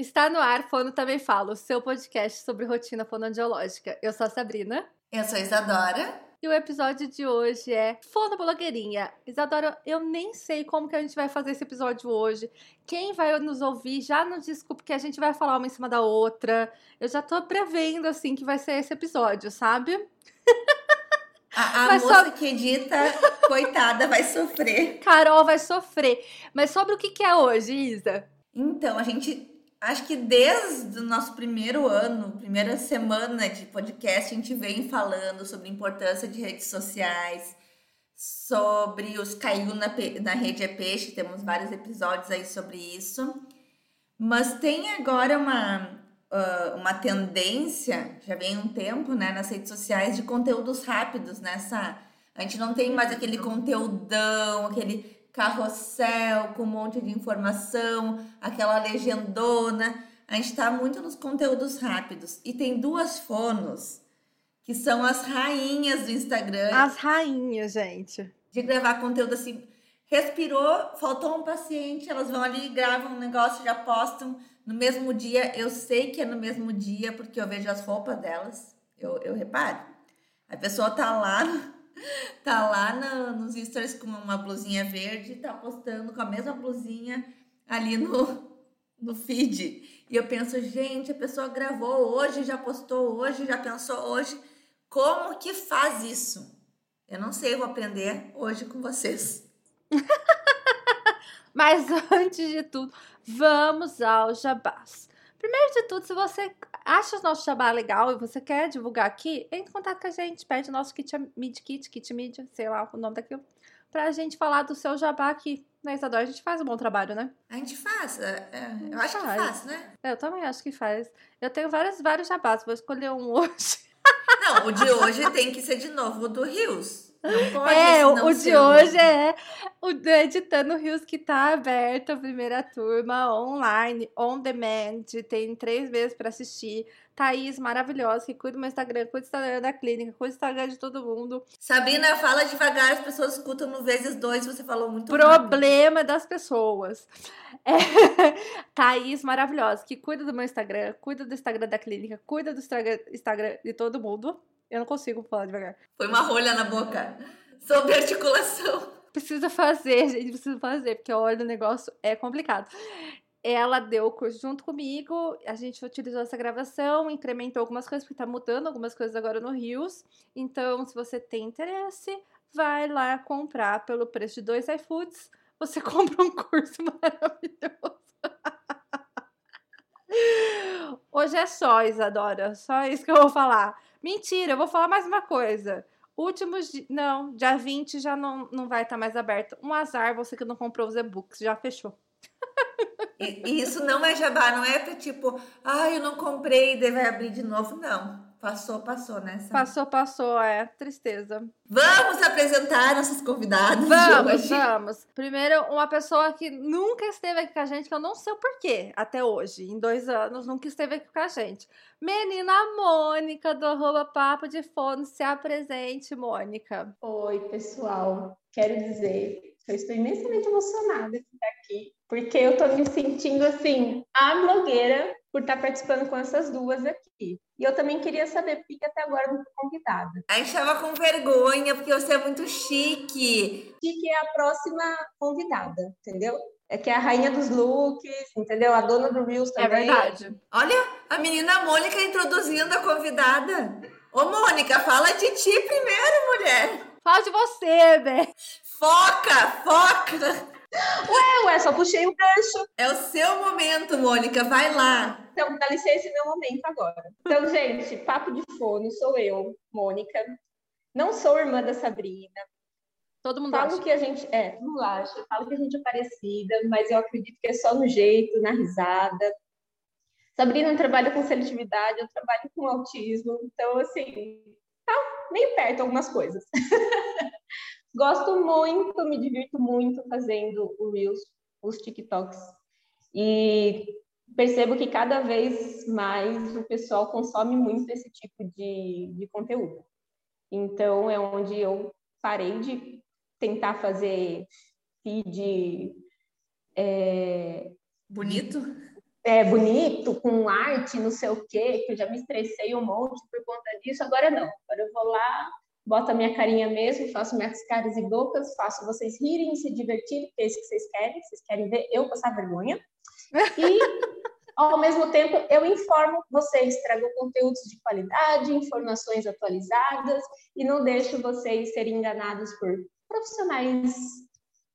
Está no ar, Fono Também Falo, seu podcast sobre rotina fonoaudiológica. Eu sou a Sabrina. Eu sou a Isadora. E o episódio de hoje é Fono Blogueirinha. Isadora, eu nem sei como que a gente vai fazer esse episódio hoje. Quem vai nos ouvir já nos desculpe que a gente vai falar uma em cima da outra. Eu já tô prevendo, assim, que vai ser esse episódio, sabe? A, a moça que edita, coitada, vai sofrer. Carol vai sofrer. Mas sobre o que, que é hoje, Isa? Então, a gente acho que desde o nosso primeiro ano, primeira semana de podcast, a gente vem falando sobre a importância de redes sociais, sobre os caiu na, na rede é peixe, temos vários episódios aí sobre isso. Mas tem agora uma, uh, uma tendência, já vem um tempo, né, nas redes sociais, de conteúdos rápidos nessa. A gente não tem mais aquele conteúdão, aquele carrossel com um monte de informação, aquela legendona. A gente está muito nos conteúdos rápidos. E tem duas fonos que são as rainhas do Instagram. As rainhas, gente. De gravar conteúdo assim. Respirou, faltou um paciente, elas vão ali, gravam um negócio, já postam no mesmo dia. Eu sei que é no mesmo dia, porque eu vejo as roupas delas. Eu, eu reparo. A pessoa tá lá tá lá no, nos stories com uma blusinha verde, tá postando com a mesma blusinha ali no, no feed. E eu penso, gente, a pessoa gravou hoje, já postou hoje, já pensou hoje. Como que faz isso? Eu não sei, eu vou aprender hoje com vocês. Mas antes de tudo, vamos ao jabás. Primeiro de tudo, se você acha o nosso jabá legal e você quer divulgar aqui, entre em contato com a gente, pede o nosso kit Mid Kit, Kit Media, sei lá o nome daquilo, pra gente falar do seu jabá aqui. Na Isadora, a gente faz um bom trabalho, né? A gente faz. É, é eu acho faz. que faz, né? Eu também acho que faz. Eu tenho vários, vários jabás, vou escolher um hoje. Não, o de hoje tem que ser de novo o do Rios. Não pode, é, o, o de hoje é o do Editando Rios que tá aberto a primeira turma online, on demand. Tem três meses para assistir. Thaís, maravilhosa, que cuida do meu Instagram, cuida do Instagram da clínica, cuida do Instagram de todo mundo. Sabrina, fala devagar, as pessoas escutam no vezes dois, você falou muito Problema rápido. das pessoas. É, Thaís, maravilhosa, que cuida do meu Instagram, cuida do Instagram da clínica, cuida do Instagram de todo mundo. Eu não consigo falar devagar. Foi uma rolha na boca. Sobre articulação. Precisa fazer, gente, precisa fazer, porque olha, o negócio é complicado. Ela deu o curso junto comigo, a gente utilizou essa gravação, incrementou algumas coisas, porque tá mudando algumas coisas agora no Rios. Então, se você tem interesse, vai lá comprar pelo preço de dois iFoods. Você compra um curso maravilhoso. Hoje é só, Isadora. Só isso que eu vou falar. Mentira, eu vou falar mais uma coisa. Últimos. Não, dia 20 já não, não vai estar tá mais aberto. Um azar, você que não comprou os e-books, já fechou. E, isso não é jabá, não é tipo, ah, eu não comprei e daí vai abrir de novo, não. Passou, passou, né? Passou, passou, é. Tristeza. Vamos apresentar nossos convidados. Vamos, vamos. Primeiro, uma pessoa que nunca esteve aqui com a gente, que eu não sei o porquê, até hoje, em dois anos, nunca esteve aqui com a gente. Menina Mônica, do arroba Papo de Fono, se apresente, Mônica. Oi, pessoal. Quero dizer eu estou imensamente emocionada de estar aqui, porque eu estou me sentindo assim, a blogueira por estar participando com essas duas aqui. E eu também queria saber por que até agora não fui convidada. A gente estava com vergonha, porque você é muito chique. Chique é a próxima convidada, entendeu? É que é a rainha dos looks, entendeu? A dona do Reels é também. É verdade. Olha, a menina Mônica introduzindo a convidada. Ô, Mônica, fala de ti primeiro, mulher. Fala de você, né? Foca, foca. Ué, ué, só puxei o gancho. É o seu momento, Mônica, vai lá. Então, dá licença, é meu momento agora. Então, gente, papo de fone, sou eu, Mônica. Não sou irmã da Sabrina. Todo mundo falo acha. que a gente é, todo mundo acha. Falo que a gente é parecida, mas eu acredito que é só no jeito, na risada. Sabrina trabalha com seletividade, eu trabalho com autismo, então assim, tá meio perto algumas coisas. Gosto muito, me divirto muito fazendo o Reels, os TikToks. E percebo que cada vez mais o pessoal consome muito esse tipo de, de conteúdo. Então, é onde eu parei de tentar fazer feed. É... Bonito? é, bonito, com arte, não sei o quê, que eu já me estressei um monte por conta disso. Agora não. Agora eu vou lá, boto a minha carinha mesmo, faço minhas caras e bocas, faço vocês rirem, se divertirem, que é isso que vocês querem. Vocês querem ver eu passar vergonha. E, ao mesmo tempo, eu informo vocês, trago conteúdos de qualidade, informações atualizadas e não deixo vocês serem enganados por profissionais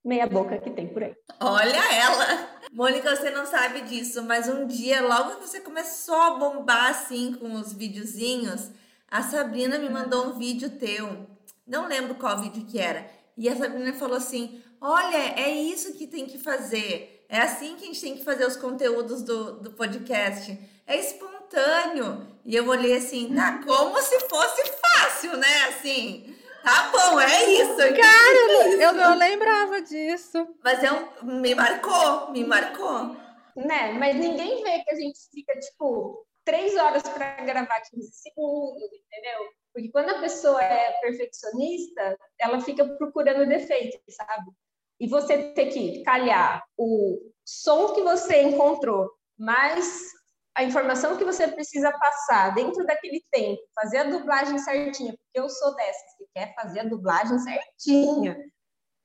meia boca que tem por aí. Olha ela! Mônica, você não sabe disso, mas um dia, logo que você começou a bombar assim com os videozinhos, a Sabrina me mandou um vídeo teu. Não lembro qual vídeo que era. E a Sabrina falou assim: Olha, é isso que tem que fazer. É assim que a gente tem que fazer os conteúdos do, do podcast. É espontâneo. E eu olhei assim, tá como se fosse fácil, né? Assim. Tá bom, é isso. Cara, é isso. eu não lembrava disso. Mas é um, me marcou, me marcou. Né, mas ninguém vê que a gente fica, tipo, três horas para gravar 15 segundos, entendeu? Porque quando a pessoa é perfeccionista, ela fica procurando defeito, sabe? E você ter que calhar o som que você encontrou, mais a informação que você precisa passar dentro daquele tempo, fazer a dublagem certinha, porque eu sou dessas que quer fazer a dublagem certinha.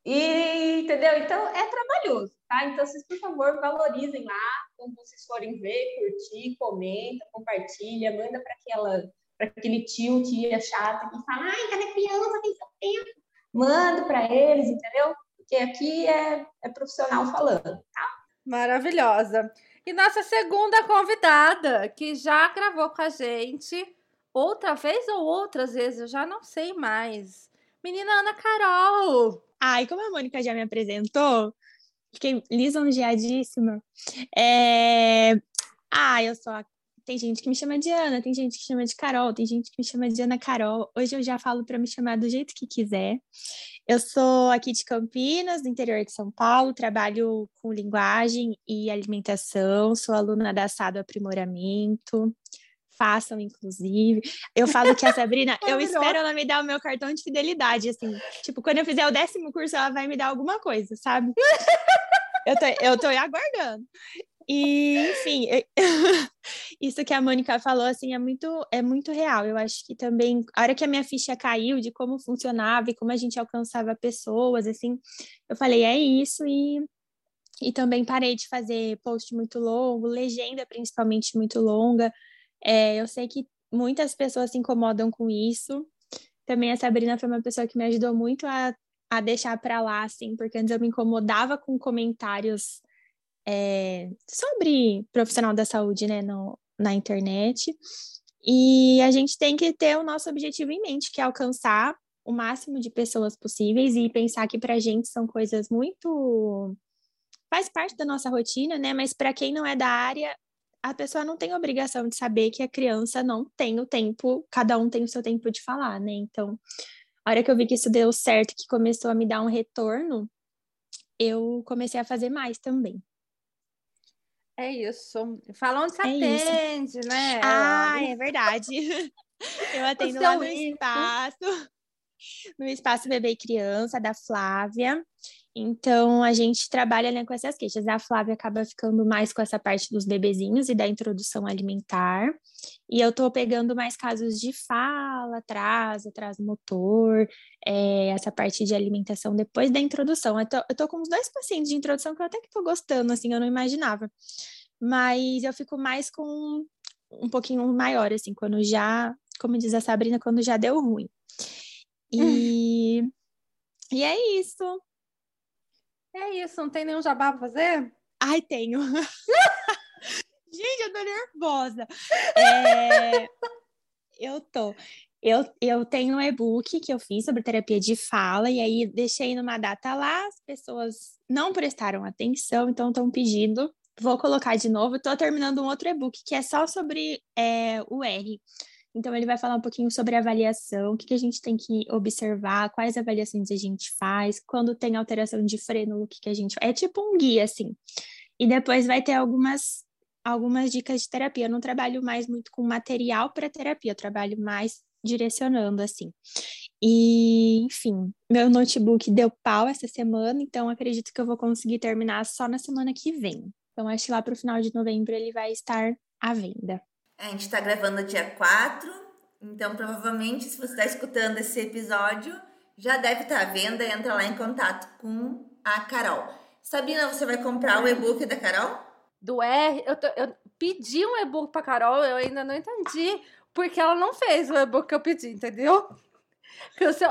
E, entendeu? Então, é trabalhoso, tá? Então, vocês, por favor, valorizem lá, quando vocês forem ver, curtir, comenta, compartilha, manda para aquela para aquele tio, tia chata que fala, ai, cadê criança, tem seu tempo? Manda para eles, entendeu? Porque aqui é, é profissional falando, tá? Maravilhosa. E nossa segunda convidada, que já gravou com a gente outra vez ou outras vezes, eu já não sei mais. Menina Ana Carol. Ai, como a Mônica já me apresentou, fiquei lisonjeadíssima. É... Ah, eu sou a... Tem gente que me chama de Ana, tem gente que chama de Carol, tem gente que me chama de Ana Carol. Hoje eu já falo para me chamar do jeito que quiser. Eu sou aqui de Campinas, do interior de São Paulo, trabalho com linguagem e alimentação, sou aluna da Assado Aprimoramento, façam, inclusive. Eu falo que a Sabrina, eu espero ela me dar o meu cartão de fidelidade, assim. Tipo, quando eu fizer o décimo curso, ela vai me dar alguma coisa, sabe? eu, tô, eu tô aguardando. E, enfim, isso que a Mônica falou, assim, é muito, é muito real. Eu acho que também, a hora que a minha ficha caiu de como funcionava e como a gente alcançava pessoas, assim, eu falei, é isso, e, e também parei de fazer post muito longo, legenda principalmente muito longa. É, eu sei que muitas pessoas se incomodam com isso. Também a Sabrina foi uma pessoa que me ajudou muito a, a deixar para lá, assim, porque antes eu me incomodava com comentários é, sobre profissional da saúde, né, no, na internet. E a gente tem que ter o nosso objetivo em mente, que é alcançar o máximo de pessoas possíveis e pensar que para a gente são coisas muito. faz parte da nossa rotina, né? Mas para quem não é da área, a pessoa não tem obrigação de saber que a criança não tem o tempo, cada um tem o seu tempo de falar, né? Então, a hora que eu vi que isso deu certo, que começou a me dar um retorno, eu comecei a fazer mais também. É isso. Fala onde você é atende, isso. né? Ah, é verdade. Eu atendo lá no espaço, no espaço Bebê e Criança da Flávia. Então, a gente trabalha né, com essas queixas. A Flávia acaba ficando mais com essa parte dos bebezinhos e da introdução alimentar. E eu tô pegando mais casos de fala, atraso, atraso motor, é, essa parte de alimentação depois da introdução. Eu tô, eu tô com uns dois pacientes de introdução que eu até que tô gostando, assim, eu não imaginava. Mas eu fico mais com um pouquinho maior, assim, quando já, como diz a Sabrina, quando já deu ruim. E, e é isso. É isso, não tem nenhum jabá pra fazer? Ai, tenho. Gente, eu tô nervosa. É... eu tô. Eu, eu tenho um e-book que eu fiz sobre terapia de fala, e aí deixei numa data lá, as pessoas não prestaram atenção, então estão pedindo. Vou colocar de novo. Estou terminando um outro e-book que é só sobre é, o R. Então, ele vai falar um pouquinho sobre avaliação, o que, que a gente tem que observar, quais avaliações a gente faz, quando tem alteração de freno, o que, que a gente É tipo um guia, assim. E depois vai ter algumas, algumas dicas de terapia. Eu não trabalho mais muito com material para terapia, eu trabalho mais direcionando, assim. E, enfim, meu notebook deu pau essa semana, então acredito que eu vou conseguir terminar só na semana que vem. Então, acho que lá para o final de novembro ele vai estar à venda. A gente está gravando dia 4, então provavelmente se você está escutando esse episódio, já deve estar tá à venda. Entra lá em contato com a Carol. Sabina, você vai comprar o e-book da Carol? Do R, eu, tô, eu pedi um e-book para Carol, eu ainda não entendi porque ela não fez o e-book que eu pedi, entendeu?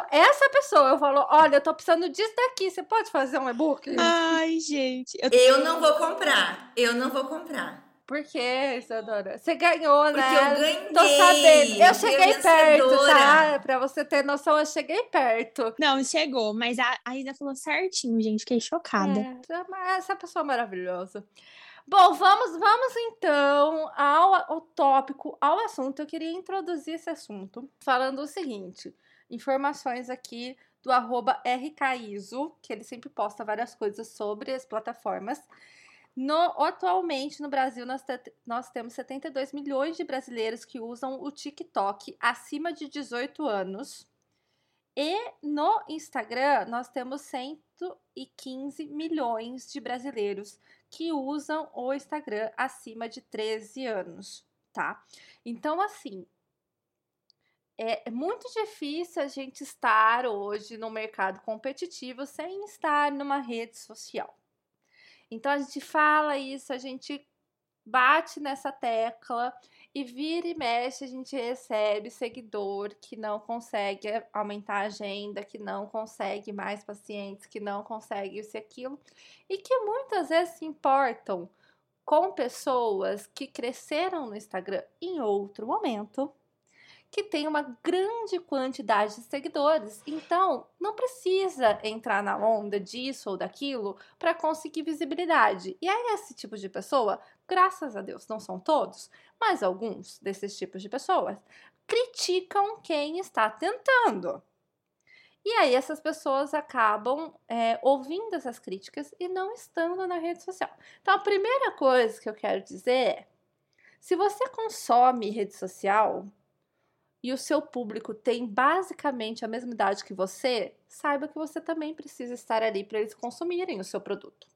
Essa pessoa, eu falo, olha, eu tô precisando disso daqui, você pode fazer um e-book? Ai, gente. Eu... eu não vou comprar, eu não vou comprar. Por que, Isadora? Você ganhou, Porque né? eu ganhei. Tô sabendo. Eu cheguei perto, tá? Pra você ter noção, eu cheguei perto. Não, chegou, mas a, a Isa falou certinho, gente. Fiquei chocada. É, essa pessoa é maravilhosa. Bom, vamos, vamos então ao, ao tópico, ao assunto. Eu queria introduzir esse assunto falando o seguinte: informações aqui do arroba RKISO, que ele sempre posta várias coisas sobre as plataformas. No, atualmente, no Brasil, nós, te, nós temos 72 milhões de brasileiros que usam o TikTok acima de 18 anos. E no Instagram, nós temos 115 milhões de brasileiros que usam o Instagram acima de 13 anos, tá? Então, assim, é muito difícil a gente estar hoje no mercado competitivo sem estar numa rede social. Então a gente fala isso, a gente bate nessa tecla e vira e mexe a gente recebe seguidor que não consegue aumentar a agenda, que não consegue mais pacientes, que não consegue isso e aquilo, e que muitas vezes se importam com pessoas que cresceram no Instagram em outro momento que tem uma grande quantidade de seguidores. Então, não precisa entrar na onda disso ou daquilo para conseguir visibilidade. E aí, esse tipo de pessoa, graças a Deus, não são todos, mas alguns desses tipos de pessoas criticam quem está tentando. E aí, essas pessoas acabam é, ouvindo essas críticas e não estando na rede social. Então, a primeira coisa que eu quero dizer é: se você consome rede social, e o seu público tem basicamente a mesma idade que você, saiba que você também precisa estar ali para eles consumirem o seu produto.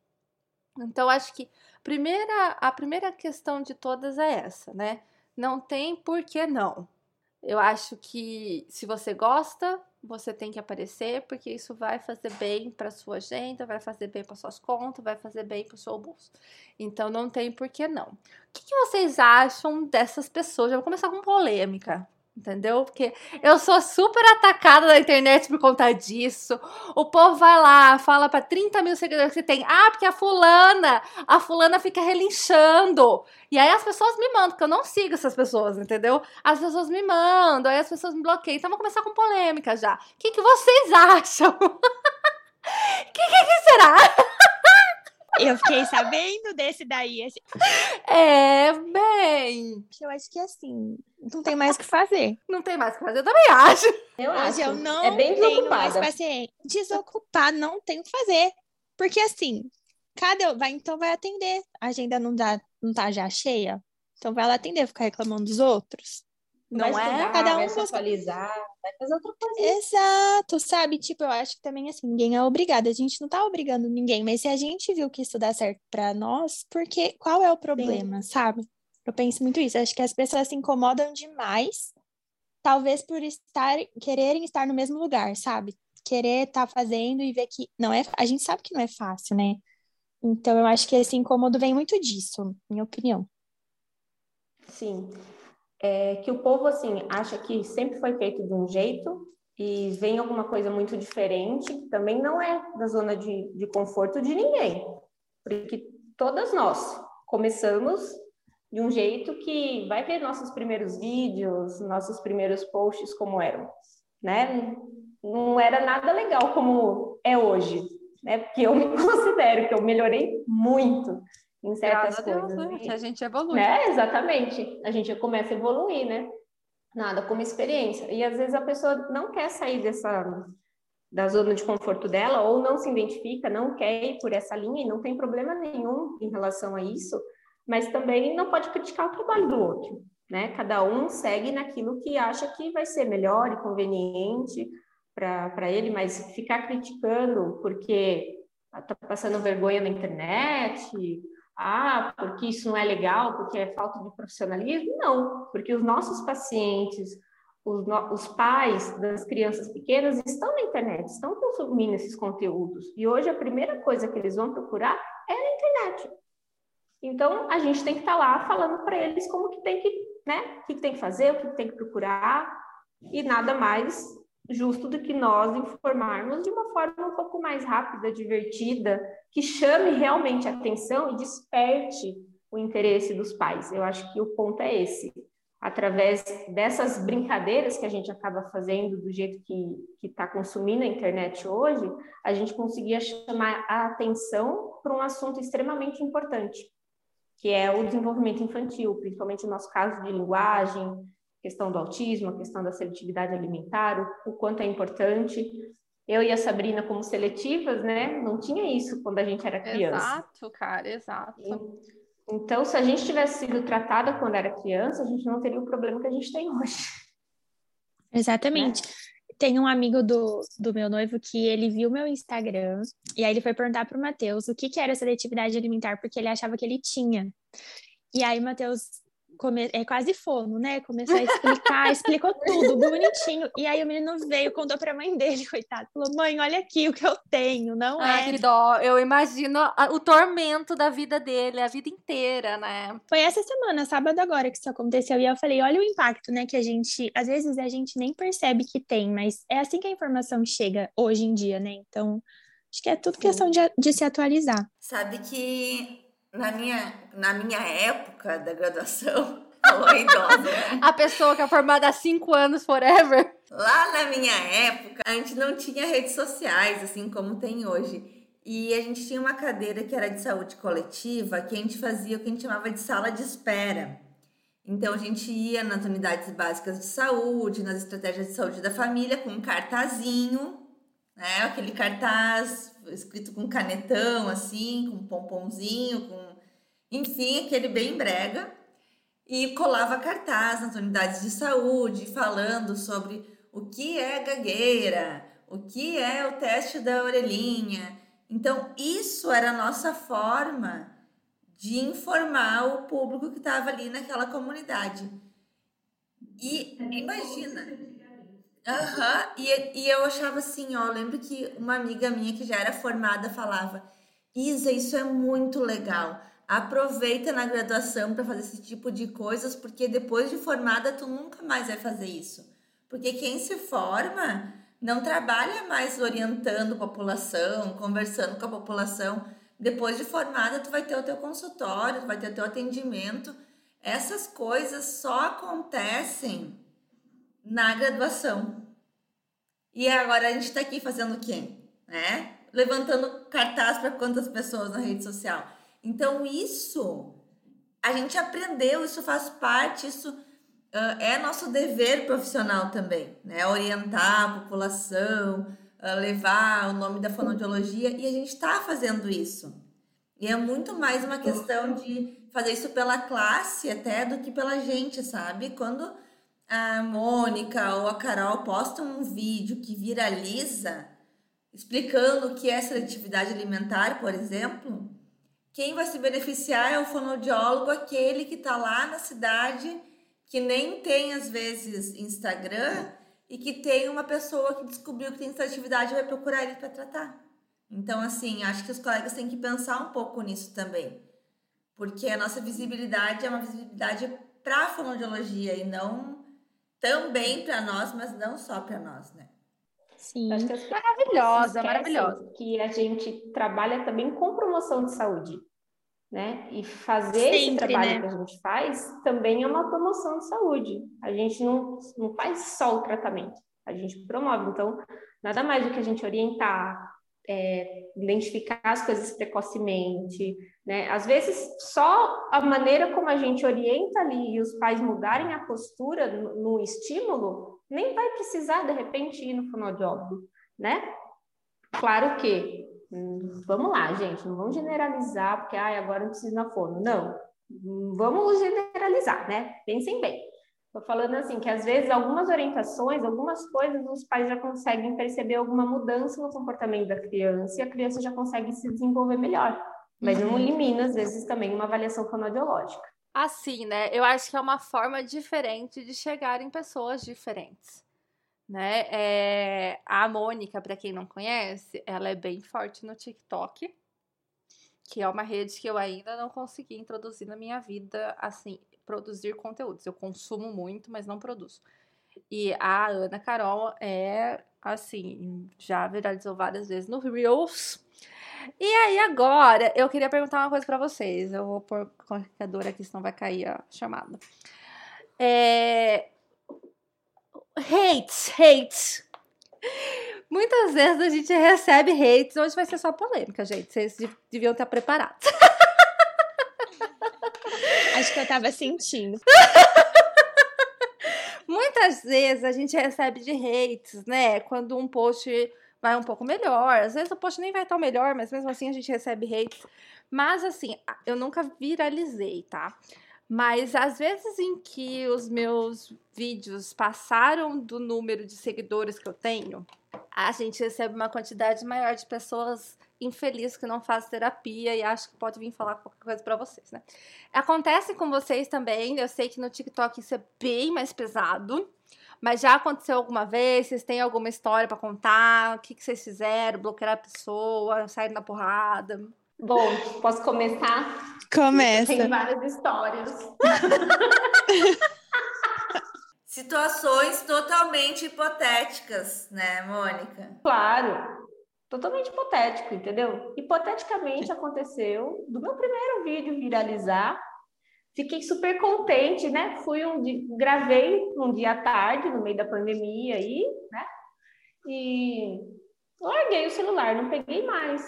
Então, acho que primeira, a primeira questão de todas é essa, né? Não tem por que não. Eu acho que se você gosta, você tem que aparecer, porque isso vai fazer bem para sua agenda, vai fazer bem para suas contas, vai fazer bem para o seu bolso. Então não tem por que não. O que, que vocês acham dessas pessoas? Já vou começar com polêmica. Entendeu? Porque eu sou super atacada na internet por conta disso. O povo vai lá, fala para 30 mil seguidores que tem. Ah, porque a fulana, a fulana fica relinchando. E aí as pessoas me mandam, porque eu não sigo essas pessoas, entendeu? As pessoas me mandam, aí as pessoas me bloqueiam. Então vamos começar com polêmica já. O que, que vocês acham? O que, que, que será? Eu fiquei sabendo desse daí. Esse... É, bem. Eu acho que assim, não tem mais o que fazer. Não tem mais o que fazer, eu também acho. Eu acho. eu não é bem tenho mais paciência. Desocupar, não tenho o que fazer. Porque assim, cada vai, então vai atender. A agenda não, dá, não tá já cheia. Então vai lá atender, ficar reclamando dos outros. Não vai é? Estudar, Cada um vai se atualizar, vai fazer outra coisa. Exato, sabe? Tipo, eu acho que também assim, ninguém é obrigado. A gente não tá obrigando ninguém, mas se a gente viu que isso dá certo para nós, porque qual é o problema, Sim. sabe? Eu penso muito isso. Acho que as pessoas se incomodam demais, talvez por estar quererem estar no mesmo lugar, sabe? Querer estar tá fazendo e ver que não é, a gente sabe que não é fácil, né? Então eu acho que esse incômodo vem muito disso, minha opinião. Sim é que o povo assim acha que sempre foi feito de um jeito e vem alguma coisa muito diferente, que também não é da zona de, de conforto de ninguém, porque todas nós começamos de um jeito que vai ver nossos primeiros vídeos, nossos primeiros posts como eram, né? Não era nada legal como é hoje, né? Porque eu me considero que eu melhorei muito em certas Graças coisas. Deus, né? A gente evolui. Né? Exatamente. A gente começa a evoluir, né? Nada como experiência. E às vezes a pessoa não quer sair dessa da zona de conforto dela ou não se identifica, não quer ir por essa linha e não tem problema nenhum em relação a isso, mas também não pode criticar o trabalho do outro, né? Cada um segue naquilo que acha que vai ser melhor e conveniente para ele, mas ficar criticando porque está passando vergonha na internet Ah, porque isso não é legal, porque é falta de profissionalismo? Não, porque os nossos pacientes, os, os, pais das crianças pequenas estão na internet, estão consumindo esses conteúdos. E hoje a primeira coisa que eles vão procurar é na internet. Então, a gente tem que estar tá lá falando para eles como que tem que, né, o que tem que fazer, o que tem que procurar, e nada mais justo do que nós informarmos de uma forma um pouco mais rápida, divertida, que chame realmente atenção e desperte o interesse dos pais. Eu acho que o ponto é esse através dessas brincadeiras que a gente acaba fazendo do jeito que está consumindo a internet hoje, a gente conseguia chamar a atenção para um assunto extremamente importante, que é o desenvolvimento infantil, principalmente no nosso caso de linguagem, questão do autismo, a questão da seletividade alimentar, o, o quanto é importante. Eu e a Sabrina, como seletivas, né, não tinha isso quando a gente era criança. Exato, cara, exato. E, então, se a gente tivesse sido tratada quando era criança, a gente não teria o problema que a gente tem hoje. Exatamente. Né? Tem um amigo do, do meu noivo que ele viu meu Instagram e aí ele foi perguntar para o Matheus o que, que era seletividade alimentar, porque ele achava que ele tinha. E aí Matheus come... é quase fono, né? Começou a explicar, explicou tudo bonitinho. E aí o menino veio, contou pra mãe dele, coitado. Falou, mãe, olha aqui o que eu tenho, não Ai, é. que dó. Eu imagino o tormento da vida dele, a vida inteira, né? Foi essa semana, sábado agora, que isso aconteceu. E eu falei, olha o impacto, né? Que a gente, às vezes a gente nem percebe que tem, mas é assim que a informação chega hoje em dia, né? Então, acho que é tudo questão de, de se atualizar. Sabe que na minha, na minha época da graduação, falou idosa, né? A pessoa que é formada há cinco anos, forever. Lá na minha época, a gente não tinha redes sociais, assim como tem hoje. E a gente tinha uma cadeira que era de saúde coletiva, que a gente fazia o que a gente chamava de sala de espera. Então a gente ia nas unidades básicas de saúde, nas estratégias de saúde da família, com um cartazinho, né? Aquele cartaz escrito com canetão, assim, com pomponzinho, com. Enfim, aquele bem brega. E colava cartaz nas unidades de saúde, falando sobre o que é gagueira, o que é o teste da orelhinha. Então, isso era a nossa forma de informar o público que estava ali naquela comunidade. E imagina, Aham, uhum. e, e eu achava assim, ó, lembro que uma amiga minha que já era formada falava, Isa, isso é muito legal. Aproveita na graduação para fazer esse tipo de coisas, porque depois de formada tu nunca mais vai fazer isso. Porque quem se forma não trabalha mais orientando a população, conversando com a população. Depois de formada, tu vai ter o teu consultório, tu vai ter o teu atendimento. Essas coisas só acontecem na graduação. E agora a gente está aqui fazendo o quê? Né? Levantando cartaz para quantas pessoas na rede social. Então, isso a gente aprendeu, isso faz parte, isso uh, é nosso dever profissional também, né? Orientar a população, uh, levar o nome da fonoaudiologia, e a gente está fazendo isso. E é muito mais uma questão de fazer isso pela classe até do que pela gente, sabe? Quando a Mônica ou a Carol postam um vídeo que viraliza explicando o que é seletividade alimentar, por exemplo, quem vai se beneficiar é o fonoaudiólogo, aquele que está lá na cidade, que nem tem às vezes Instagram e que tem uma pessoa que descobriu que tem seletividade e vai procurar ele para tratar. Então, assim, acho que os colegas têm que pensar um pouco nisso também. Porque a nossa visibilidade é uma visibilidade para a fonoaudiologia e não também para nós, mas não só para nós, né? Sim. maravilhosa, maravilhosa. Que a gente trabalha também com promoção de saúde, né? E fazer Sempre, esse trabalho né? que a gente faz também é uma promoção de saúde. A gente não, não faz só o tratamento, a gente promove. Então, nada mais do que a gente orientar, é, identificar as coisas precocemente, né? Às vezes, só a maneira como a gente orienta ali e os pais mudarem a postura no, no estímulo, nem vai precisar, de repente, ir no fonoaudiólogo, né? Claro que, hum, vamos lá, gente, não vamos generalizar, porque ah, agora não precisa na fono. Não, vamos generalizar, né? Pensem bem. Estou falando assim, que às vezes algumas orientações, algumas coisas, os pais já conseguem perceber alguma mudança no comportamento da criança e a criança já consegue se desenvolver melhor. Mas não elimina, às vezes, também uma avaliação fonoaudiológica. Assim, né? Eu acho que é uma forma diferente de chegar em pessoas diferentes. Né? É, a Mônica, para quem não conhece, ela é bem forte no TikTok, que é uma rede que eu ainda não consegui introduzir na minha vida, assim, produzir conteúdos. Eu consumo muito, mas não produzo. E a Ana Carol é, assim, já viralizou várias vezes no Reels. E aí, agora, eu queria perguntar uma coisa para vocês. Eu vou pôr o carregador aqui, senão vai cair a chamada. É... Hates, hates. Muitas vezes a gente recebe hates. Hoje vai ser só polêmica, gente. Vocês deviam estar preparados. Acho que eu tava sentindo. Muitas vezes a gente recebe de hates, né? Quando um post vai um pouco melhor. Às vezes o post nem vai tão melhor, mas mesmo assim a gente recebe hates. Mas assim, eu nunca viralizei, tá? Mas às vezes em que os meus vídeos passaram do número de seguidores que eu tenho, a gente recebe uma quantidade maior de pessoas infeliz que não faz terapia e acho que pode vir falar qualquer coisa para vocês, né? Acontece com vocês também, eu sei que no TikTok isso é bem mais pesado, mas já aconteceu alguma vez? Vocês têm alguma história para contar? O que, que vocês fizeram? Bloquear a pessoa, sair na porrada? Bom, posso começar? Começa. Tem várias histórias. Situações totalmente hipotéticas, né, Mônica? Claro totalmente hipotético, entendeu? Hipoteticamente aconteceu do meu primeiro vídeo viralizar. Fiquei super contente, né? Fui um dia, gravei um dia à tarde, no meio da pandemia aí, né? E larguei o celular, não peguei mais.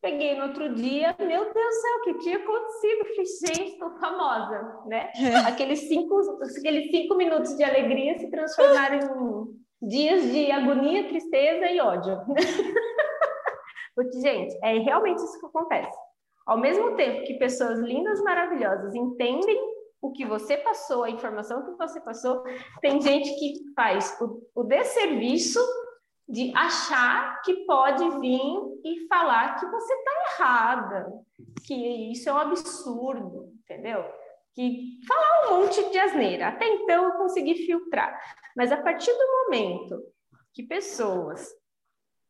Peguei no outro dia, meu Deus do céu, o que tinha acontecido? Falei, gente, estou famosa, né? Aqueles cinco, aqueles cinco minutos de alegria se transformaram em dias de agonia, tristeza e ódio. Porque, gente, é realmente isso que acontece. Ao mesmo tempo que pessoas lindas, maravilhosas entendem o que você passou, a informação que você passou, tem gente que faz o, o desserviço de achar que pode vir e falar que você está errada, que isso é um absurdo, entendeu? Que falar um monte de asneira. Até então eu consegui filtrar. Mas a partir do momento que pessoas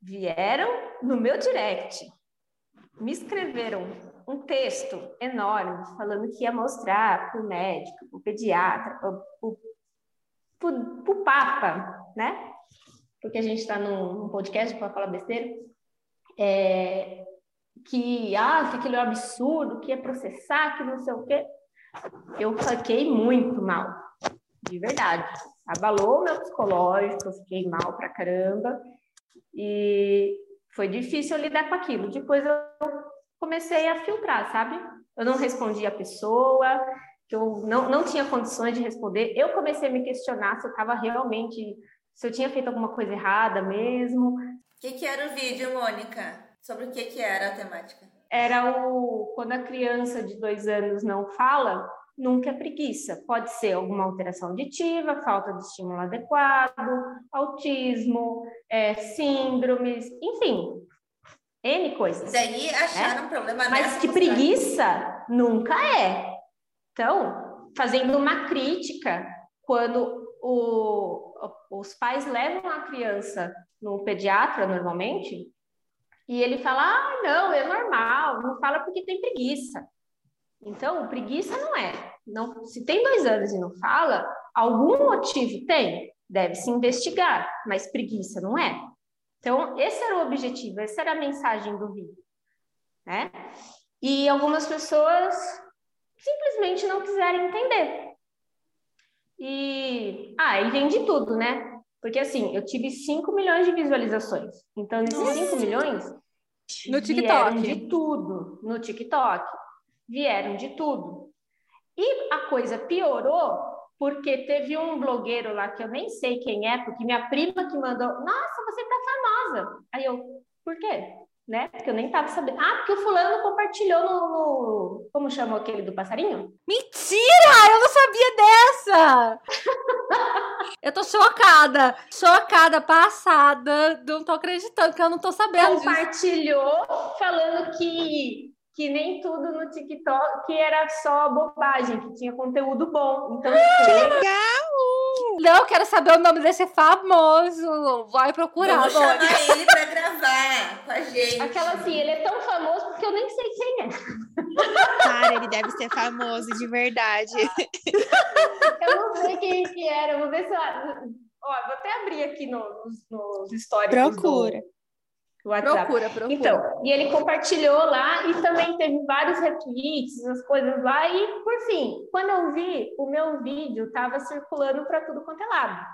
vieram no meu direct, me escreveram um texto enorme falando que ia mostrar para o médico, para o pediatra, para o Papa, né? Porque a gente está num, num, podcast para falar besteira. É, que, ah, que aquilo é um absurdo, que é processar, que não sei o quê. Eu fiquei muito mal, de verdade. Abalou meu psicológico, eu fiquei mal pra caramba. E foi difícil lidar com aquilo. Depois eu comecei a filtrar, sabe? Eu não respondi a pessoa, que eu não, não tinha condições de responder. Eu comecei a me questionar se eu estava realmente, se eu tinha feito alguma coisa errada mesmo. O que, que era o vídeo, Mônica? Sobre o que, que era a temática? Era o quando a criança de dois anos não fala, nunca é preguiça. Pode ser alguma alteração auditiva, falta de estímulo adequado, autismo, é, síndromes, enfim, N coisas. Daí acharam né? um problema Mas que preguiça nunca é. Então, fazendo uma crítica, quando o, os pais levam a criança no pediatra normalmente, e ele fala: ah, não, é normal, não fala porque tem preguiça. Então, preguiça não é. Não, se tem dois anos e não fala, algum motivo tem, deve se investigar, mas preguiça não é. Então, esse era o objetivo, essa era a mensagem do vídeo, né? E algumas pessoas simplesmente não quiseram entender. E, ah, e vem de tudo, né? Porque assim, eu tive 5 milhões de visualizações. Então, nesses 5 milhões, no TikTok. de tudo no TikTok vieram de tudo. E a coisa piorou porque teve um blogueiro lá que eu nem sei quem é, porque minha prima que mandou, nossa, você tá famosa. Aí eu, por quê? Né? Porque eu nem tava sabendo. Ah, porque o fulano compartilhou no, no... como chama aquele do passarinho? Mentira! Eu não sabia dessa! eu tô chocada, chocada, passada, não tô acreditando que eu não tô sabendo Compartilhou disso. falando que que nem tudo no TikTok era só bobagem, que tinha conteúdo bom. Então, que legal! Não, quero saber o nome desse famoso. Vai procurar. Vamos chamar ele pra gravar com a gente. Aquela assim, ele é tão famoso porque eu nem sei quem é. Cara, ele deve ser famoso de verdade. eu não sei quem que era. Vou ver se eu... Ó, vou até abrir aqui nos, nos históricos. Procura. Do WhatsApp. Procura, procura. Então, e ele compartilhou lá e também teve vários retweets, as coisas lá. E, por fim, quando eu vi, o meu vídeo estava circulando para tudo quanto é lado.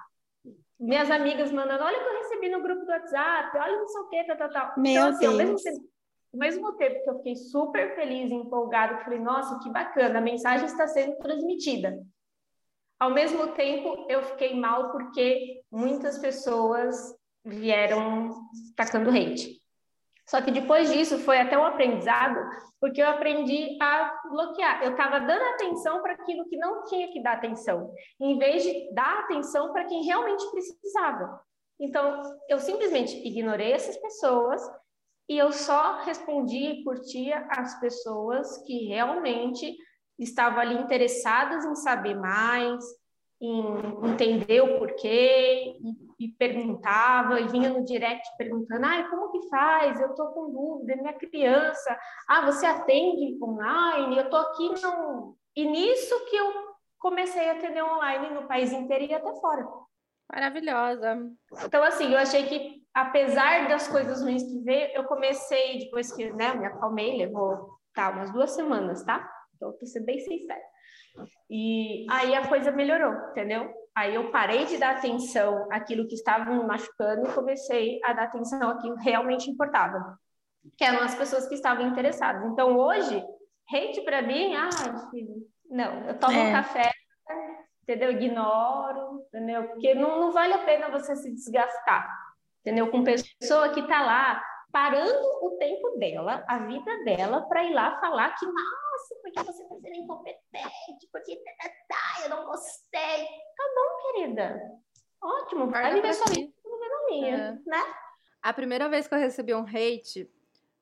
Minhas amigas mandando, olha o que eu recebi no grupo do WhatsApp, olha não sei o que, tal, tal, tal. Meu então, assim, ao mesmo, tempo, ao mesmo tempo que eu fiquei super feliz e empolgada, falei, nossa, que bacana, a mensagem está sendo transmitida. Ao mesmo tempo, eu fiquei mal porque muitas pessoas vieram tacando hate. Só que depois disso foi até um aprendizado, porque eu aprendi a bloquear. Eu estava dando atenção para aquilo que não tinha que dar atenção, em vez de dar atenção para quem realmente precisava. Então, eu simplesmente ignorei essas pessoas e eu só respondia e curtia as pessoas que realmente estavam ali interessadas em saber mais, em entender o porquê, e, perguntava, e vinha no direct perguntando, ah, como que faz? Eu estou com dúvida, minha criança, ah, você atende online? Eu estou aqui no... E nisso que eu comecei a atender online no país inteiro e até fora. Maravilhosa. Então, assim, eu achei que, apesar das coisas ruins que veio, eu comecei, depois que, né, me acalmei, levou, tá, umas duas semanas, tá? Então, vou ser bem sincera. E aí a coisa melhorou, entendeu? Aí eu parei de dar atenção àquilo que estava me machucando e comecei a dar atenção àquilo que realmente importava, que eram as pessoas que estavam interessadas. Então hoje, hate para mim, ah, filho, não, eu tomo é. um café, entendeu? Ignoro, entendeu? Porque não, não vale a pena você se desgastar, entendeu? Com pessoa que tá lá parando o tempo dela, a vida dela, para ir lá falar que, nossa, porque você está sendo incompetente, porque tá, tá, tá, eu não gostei. Tá bom, querida. Ótimo, vai viver sua vida, a minha, é. né? A primeira vez que eu recebi um hate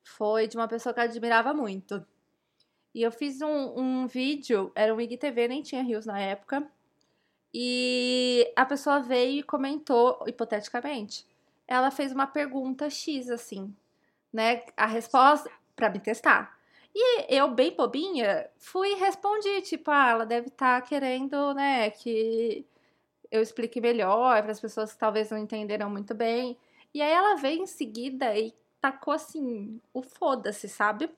foi de uma pessoa que eu admirava muito. E eu fiz um, um vídeo, era um IGTV, nem tinha rios na época. E a pessoa veio e comentou, hipoteticamente, ela fez uma pergunta X, assim, né? A resposta para me testar. E eu, bem bobinha, fui e respondi, tipo, ah, ela deve estar tá querendo, né, que eu explique melhor para as pessoas que talvez não entenderam muito bem. E aí ela veio em seguida e tacou assim, o foda-se, sabe?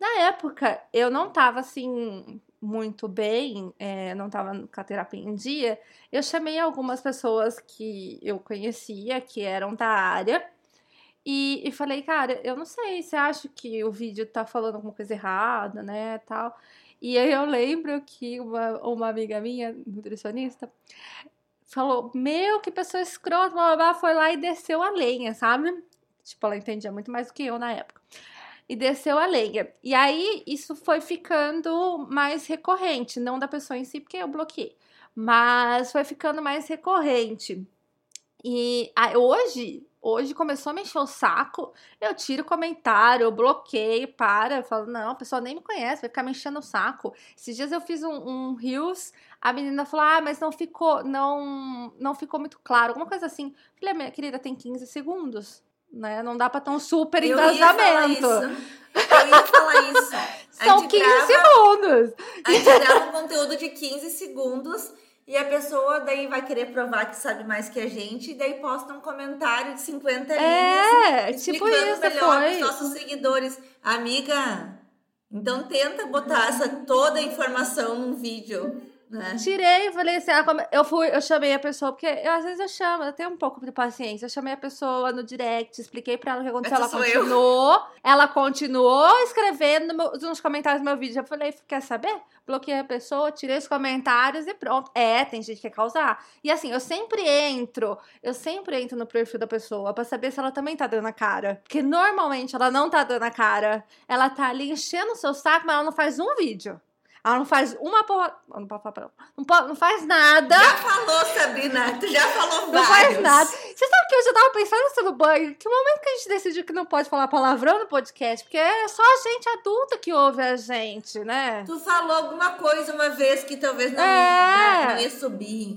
Na época, eu não tava assim muito bem, é, não estava com a terapia em dia, eu chamei algumas pessoas que eu conhecia, que eram da área, e, e falei, cara, eu não sei, você acha que o vídeo tá falando alguma coisa errada, né, tal. E aí eu lembro que uma, uma amiga minha, nutricionista, falou, meu, que pessoa escrota, blá, blá, blá, foi lá e desceu a lenha, sabe? Tipo, ela entendia muito mais do que eu na época e desceu a lenha. E aí isso foi ficando mais recorrente, não da pessoa em si, porque eu bloqueei, mas foi ficando mais recorrente. E hoje, hoje começou a me encher o saco, eu tiro comentário, eu bloqueio, para, eu falo, não, a pessoa nem me conhece, vai ficar me enchendo o saco. Esses dias eu fiz um, um Reels, a menina falou, ah, mas não ficou, não, não ficou muito claro, alguma coisa assim. Falei, minha querida, tem 15 segundos né? Não dá para ter um super eu engasamento. Eu ia falar isso. São 15 grava, segundos. A gente grava um conteúdo de 15 segundos e a pessoa daí vai querer provar que sabe mais que a gente e daí posta um comentário de 50 é, linhas tipo explicando isso, melhor os nossos seguidores. Amiga, então tenta botar essa toda a informação num vídeo. Né? Tirei, falei assim, ah, eu fui, eu chamei a pessoa, porque eu, às vezes eu chamo, eu tenho um pouco de paciência. Eu chamei a pessoa no direct, expliquei pra ela o que aconteceu. Essa ela continuou, eu. ela continuou escrevendo no meu, nos comentários do meu vídeo. Eu falei, quer saber? Bloqueei a pessoa, tirei os comentários e pronto. É, tem gente que quer causar. E assim, eu sempre entro, eu sempre entro no perfil da pessoa pra saber se ela também tá dando a cara. Porque normalmente ela não tá dando a cara. Ela tá ali enchendo o seu saco, mas ela não faz um vídeo. Ela não faz uma porra. Não, pode falar, não. Não, não faz nada. Já falou, Sabrina. Tu já falou Não vários. faz nada. Você sabe que eu já tava pensando isso no banho? Que momento que a gente decidiu que não pode falar palavrão no podcast? Porque é só a gente adulta que ouve a gente, né? Tu falou alguma coisa uma vez que talvez não, É. não, não ia subir.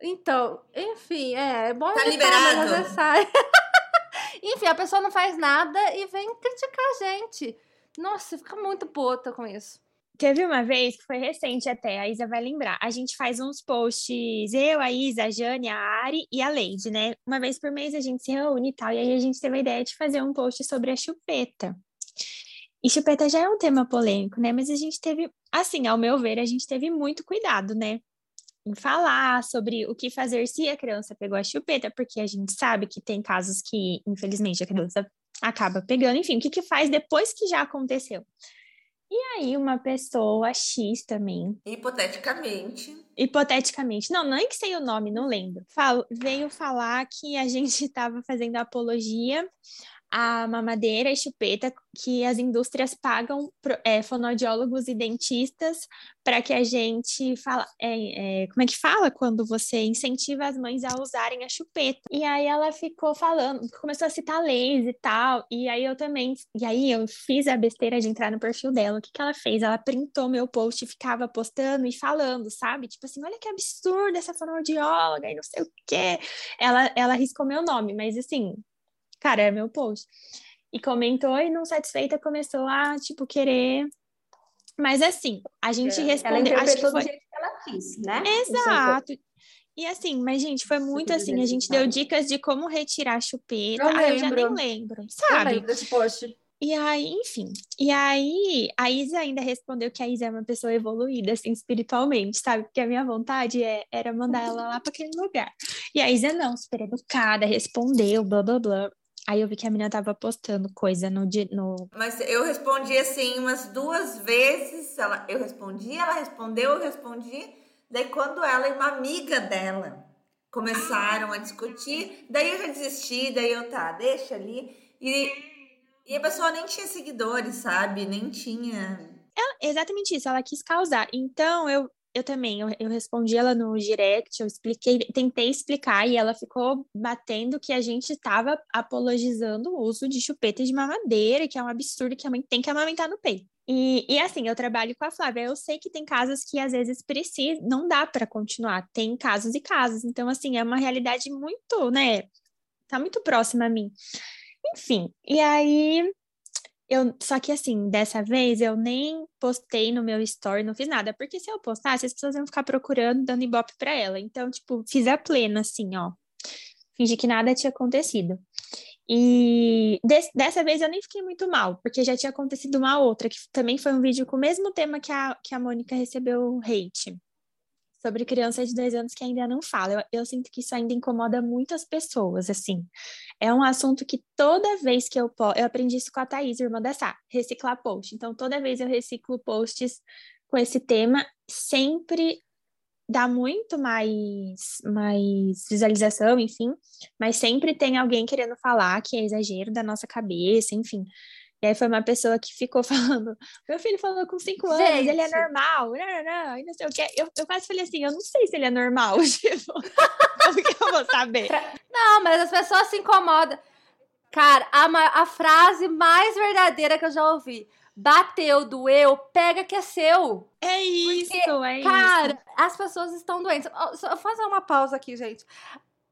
Então, enfim, é, é bom Tá liberado. enfim, a pessoa não faz nada e vem criticar a gente. Nossa, fica muito puta com isso. Teve uma vez que foi recente até, a Isa vai lembrar. A gente faz uns posts, eu, a Isa, a Jane, a Ari e a Leide, né? Uma vez por mês a gente se reúne e tal, e aí a gente teve a ideia de fazer um post sobre a chupeta. E chupeta já é um tema polêmico, né? Mas a gente teve, assim, ao meu ver, a gente teve muito cuidado, né? Em falar sobre o que fazer se a criança pegou a chupeta, porque a gente sabe que tem casos que, infelizmente, a criança acaba pegando, enfim, o que que faz depois que já aconteceu. E aí, uma pessoa X também, Hipoteticamente. hipoteticamente, não, nem que sei o nome, não lembro, fal- veio falar que a gente estava fazendo apologia à mamadeira e chupeta, que as indústrias pagam é, fonoaudiólogos e dentistas para que a gente fala, é, é, como é que fala quando você incentiva as mães a usarem a chupeta? E aí ela ficou falando, começou a citar leis e tal, e aí eu também, e aí eu fiz a besteira de entrar no perfil dela. O que que ela fez? Ela printou meu post e ficava postando e falando, sabe? Tipo assim, olha que absurdo essa fonoaudióloga e não sei o quê. Ela, ela riscou meu nome, mas assim, cara, é meu post. E comentou e não satisfeita começou a, tipo, querer. Mas assim, a gente É, Ela respondeu. Acho que foi... do jeito que ela quis, né? Exato. E assim, mas gente, foi muito assim, a gente deu dicas de como retirar a chupeta. Eu Ah, eu já nem lembro. lembro, Eu sabe? lembro desse post. E aí, enfim. E aí, a Isa ainda respondeu que a Isa é uma pessoa evoluída, assim, espiritualmente, sabe? Porque a minha vontade é, era mandar ela lá para aquele lugar. E a Isa não, super educada, respondeu, blá, blá, blá. Aí eu vi que a menina tava postando coisa no, no Mas eu respondi assim umas duas vezes. Ela, eu respondi, ela respondeu, eu respondi. Daí quando ela e uma amiga dela começaram a discutir, daí eu já desisti, daí eu tá, deixa ali. E, e a pessoa nem tinha seguidores, sabe? Nem tinha. Exatamente isso, ela quis causar. Então, eu, eu também, eu, eu respondi ela no direct, eu expliquei, tentei explicar, e ela ficou batendo que a gente estava apologizando o uso de chupeta de mamadeira, que é um absurdo que a mãe tem que amamentar no peito. E, e assim, eu trabalho com a Flávia, eu sei que tem casos que às vezes precisa, não dá para continuar, tem casos e casos. Então, assim, é uma realidade muito, né, tá muito próxima a mim. Enfim, e aí eu, só que assim, dessa vez eu nem postei no meu story, não fiz nada, porque se eu postasse, as pessoas iam ficar procurando, dando ibope pra ela. Então, tipo, fiz a plena, assim, ó. Fingi que nada tinha acontecido. E des- dessa vez eu nem fiquei muito mal, porque já tinha acontecido uma outra, que também foi um vídeo com o mesmo tema que a, que a Mônica recebeu hate. Sobre criança de dois anos que ainda não fala. Eu, eu sinto que isso ainda incomoda muitas pessoas, assim. É um assunto que toda vez que eu posto, eu aprendi isso com a Thaís, irmã da Sá, reciclar post. Então, toda vez eu reciclo posts com esse tema, sempre dá muito mais, mais visualização, enfim, mas sempre tem alguém querendo falar que é exagero da nossa cabeça, enfim. E aí foi uma pessoa que ficou falando, meu filho falou com cinco anos, ele é normal, não, não, não, e não sei o quê. Eu, eu quase falei assim, eu não sei se ele é normal, tipo, como que eu vou saber? Não, mas as pessoas se incomodam. Cara, a, a frase mais verdadeira que eu já ouvi. Bateu, doeu, pega que é seu. É isso, é Cara, isso. as pessoas estão doentes. Só vou fazer uma pausa aqui, gente.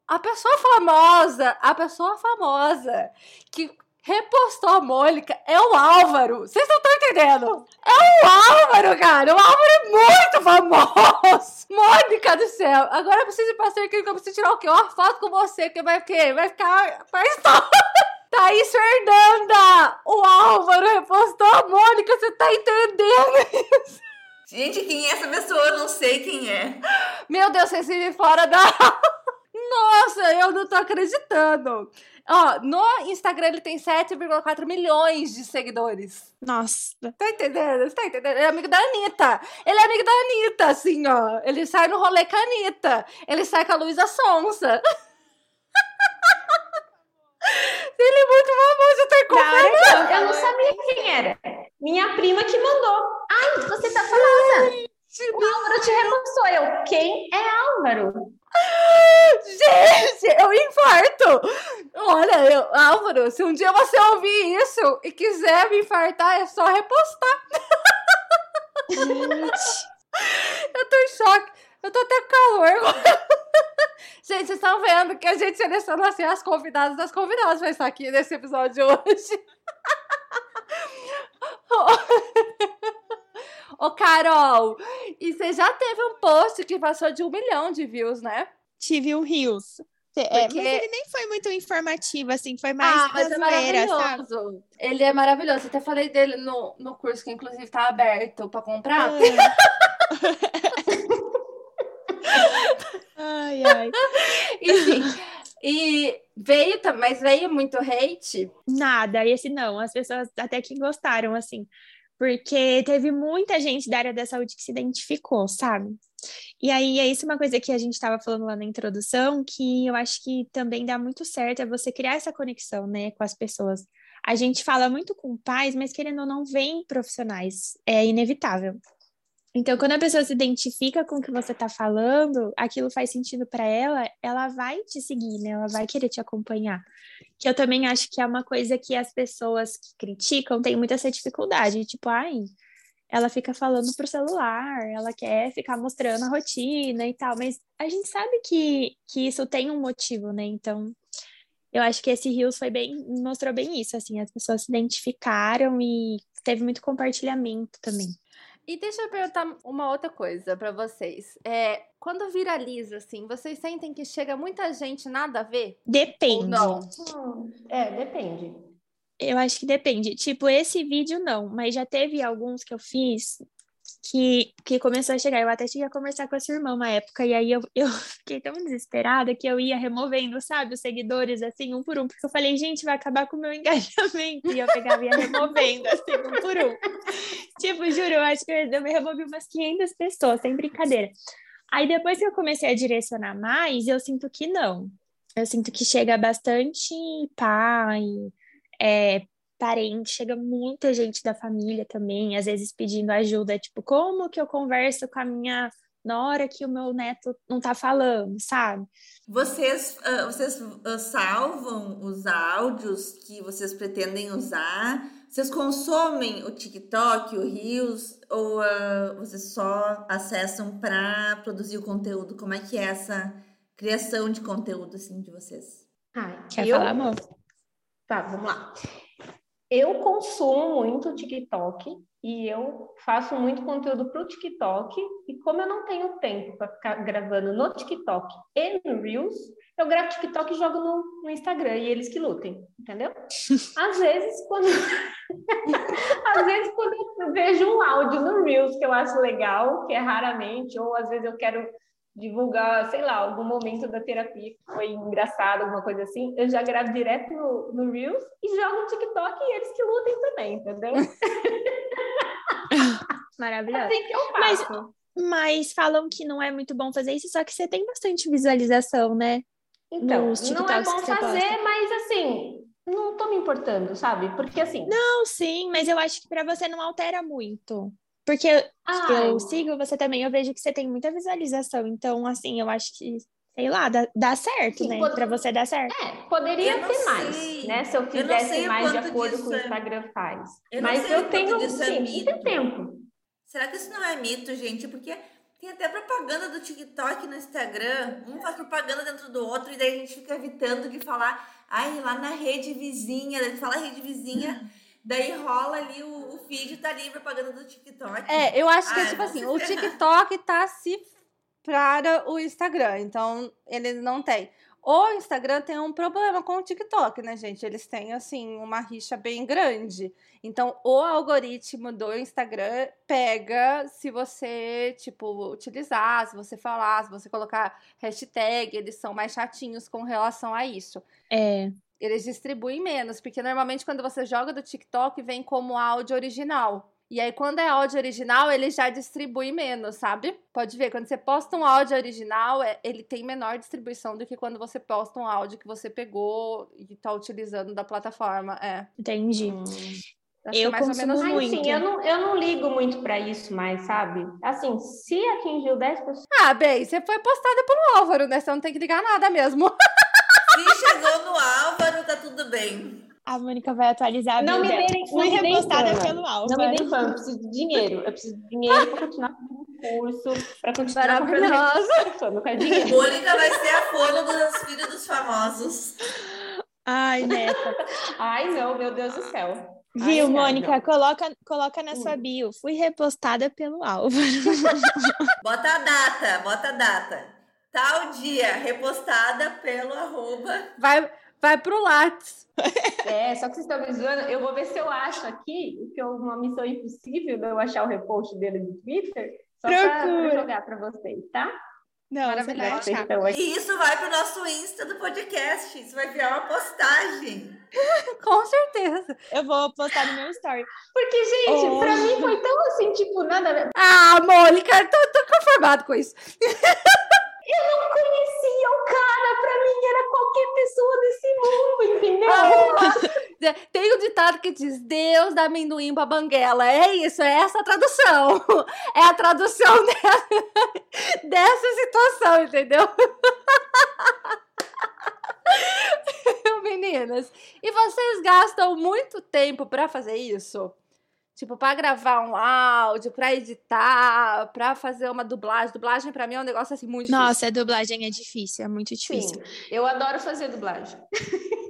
A pessoa famosa, a pessoa famosa que repostou a Mônica é o Álvaro. Vocês não estão entendendo? É o Álvaro, cara. O Álvaro é muito famoso. Mônica do céu. Agora eu preciso ir pra ser que eu preciso tirar o quê? Uma foto com você, que vai, que vai ficar pra história. Thaís Fernanda! O Álvaro repostou a Mônica, você tá entendendo? Gente, quem é essa pessoa? Eu não sei quem é. Meu Deus, vocês vivem fora da. Nossa, eu não tô acreditando. Ó, no Instagram ele tem 7,4 milhões de seguidores. Nossa. Tá entendendo? Você tá entendendo? Ele é amigo da Anitta. Ele é amigo da Anitta, assim, ó. Ele sai no rolê com a Anitta. Ele sai com a Luísa Sonsa. ele é muito famoso, eu tô que ela Eu não sabia quem era. Minha prima que mandou. Ai, você tá falando. O Álvaro te repostou. Eu, quem é Álvaro? Gente, eu infarto! Olha, eu, Álvaro, se um dia você ouvir isso e quiser me infartar, é só repostar. Gente. Eu tô em choque. Eu tô até com calor. gente, vocês estão vendo que a gente selecionou assim, as convidadas das convidadas vai estar aqui nesse episódio de hoje. Ô, Carol, e você já teve um post que passou de um milhão de views, né? Tive um Rios. É, Porque- mas ele nem foi muito informativo, assim, foi mais ah, mas é zoeira, sabe? maravilhoso. Ele é maravilhoso. Até falei dele no, no curso que, inclusive, tá aberto pra comprar. Ai, ai. Enfim. E veio, mas veio muito hate. Nada, esse não. As pessoas até que gostaram, assim. Porque teve muita gente da área da saúde que se identificou, sabe? E aí, é isso uma coisa que a gente estava falando lá na introdução, que eu acho que também dá muito certo, é você criar essa conexão, né, com as pessoas. A gente fala muito com pais, mas querendo ou não, vem profissionais. É inevitável. Então, quando a pessoa se identifica com o que você está falando, aquilo faz sentido para ela, ela vai te seguir, né? Ela vai querer te acompanhar. Que eu também acho que é uma coisa que as pessoas que criticam têm muita essa dificuldade. Tipo, ai, ela fica falando pro celular, ela quer ficar mostrando a rotina e tal, mas a gente sabe que, que isso tem um motivo, né? Então, eu acho que esse Rios foi bem, mostrou bem isso, assim, as pessoas se identificaram e teve muito compartilhamento também. E deixa eu perguntar uma outra coisa pra vocês. É, quando viraliza, assim, vocês sentem que chega muita gente nada a ver? Depende. não? Hum, é, depende. Eu acho que depende. Tipo, esse vídeo não, mas já teve alguns que eu fiz que, que começou a chegar. Eu até cheguei a conversar com a sua irmã uma época, e aí eu, eu fiquei tão desesperada que eu ia removendo, sabe, os seguidores, assim, um por um, porque eu falei, gente, vai acabar com o meu engajamento. E eu pegava e ia removendo, assim, um por um. Tipo, juro, eu acho que eu, me removi umas 500 pessoas, sem brincadeira. Aí depois que eu comecei a direcionar mais, eu sinto que não. Eu sinto que chega bastante pai, é, parente, chega muita gente da família também, às vezes pedindo ajuda, tipo, como que eu converso com a minha nora que o meu neto não tá falando, sabe? Vocês, ah, vocês ah, salvam os áudios que vocês pretendem usar? Vocês consomem o TikTok, o Reels, ou ah, vocês só acessam para produzir o conteúdo? Como é que é essa criação de conteúdo assim de vocês? Ah, Quer eu... falar, amor? Tá, vamos lá. Eu consumo muito TikTok e eu faço muito conteúdo para o TikTok. E como eu não tenho tempo para ficar gravando no TikTok e no Reels, eu gravo TikTok e jogo no, no Instagram e eles que lutem, entendeu? Às vezes, quando às vezes quando eu vejo um áudio no Reels que eu acho legal, que é raramente, ou às vezes eu quero divulgar, sei lá, algum momento da terapia que foi engraçado, alguma coisa assim, eu já gravo direto no, no Reels e jogo no TikTok e eles que lutem também, entendeu? É Maravilhoso. assim que eu Mas- faço. Mas falam que não é muito bom fazer isso, só que você tem bastante visualização, né? Então, não é bom fazer, posta. mas assim, não tô me importando, sabe? Porque assim, Não, sim, mas eu acho que pra você não altera muito. Porque eu sigo você também, eu vejo que você tem muita visualização. Então, assim, eu acho que, sei lá, dá, dá certo, Sim, né? pode- Pra você dar certo. é, poderia Eu ter sei. mais, né? Se eu fizesse o mais de acordo com o é- Instagram faz. Eu mas eu tenho, disso é mito. tempo. Será que isso não é mito, gente? Porque tem até propaganda do TikTok no Instagram. Um faz propaganda dentro do outro e daí a gente fica evitando de falar, ai, lá na rede vizinha, daí fala rede vizinha, daí rola ali o, o feed, tá ali propaganda do TikTok. É, eu acho que é Ah, tipo vão assim, o. TikTok tá se para o Instagram, então eles não têm. O Instagram tem um problema com o TikTok, né, gente? Eles têm, assim, uma rixa bem grande. Então, o algoritmo do Instagram pega se você, tipo, utilizar, se você falar, se você colocar hashtag, eles são mais chatinhos com relação a isso É, eles distribuem menos, porque normalmente quando você joga do TikTok vem como áudio original. E aí, quando é áudio original, ele já distribui menos, sabe? Pode ver, quando você posta um áudio original, é- ele tem menor distribuição do que quando você posta um áudio que você pegou e tá utilizando da plataforma. É. entendi. Hum. Acho que Eu é mais ou consumo menos Mas, muito. enfim, eu não, eu não ligo muito pra isso mais, sabe? Assim, se atingiu 10 pessoas. Ah, bem, você foi postada pelo Álvaro, né? Você não tem que ligar nada mesmo. Se chegou tudo bem. A Mônica vai atualizar a Não me não Fui repostada pelo Não me deem fã, eu preciso de dinheiro. Eu preciso de dinheiro pra continuar fazendo curso, pra continuar Maravilhosa. Mônica vai ser a fono dos filhos dos famosos. Ai, neta. Ai, não, meu Deus do céu. Viu, Ai, Mônica? não. Coloca, coloca na sua Hum. bio. Fui repostada pelo Álvaro. Bota a data, bota a data. Tal dia, repostada pelo arroba. Vai, vai pro Lattes. É, só que vocês estão me zoando. Eu vou ver se eu acho aqui, que é uma missão impossível de eu achar o repost dele no Twitter, só pra, pra Procura. jogar pra vocês, tá? Não, aqui. E isso vai pro nosso Insta do podcast. Isso vai virar uma postagem. Com certeza. Eu vou postar no meu story. Porque, gente, Oh. pra mim foi tão assim, tipo, nada. Ah, Mônica, eu tô, tô conformado com isso. Eu não conhecia o cara, pra mim era qualquer pessoa desse mundo, entendeu? Ah, Tem o ditado que diz: Deus dá amendoim pra banguela. É isso, é essa a tradução. É a tradução dessa, dessa situação, entendeu? Meninas, e vocês gastam muito tempo pra fazer isso? Tipo, pra gravar um áudio, pra editar, pra fazer uma dublagem. Dublagem pra mim é um negócio assim muito difícil. Nossa, a dublagem é difícil, é muito difícil. Sim, eu adoro fazer dublagem.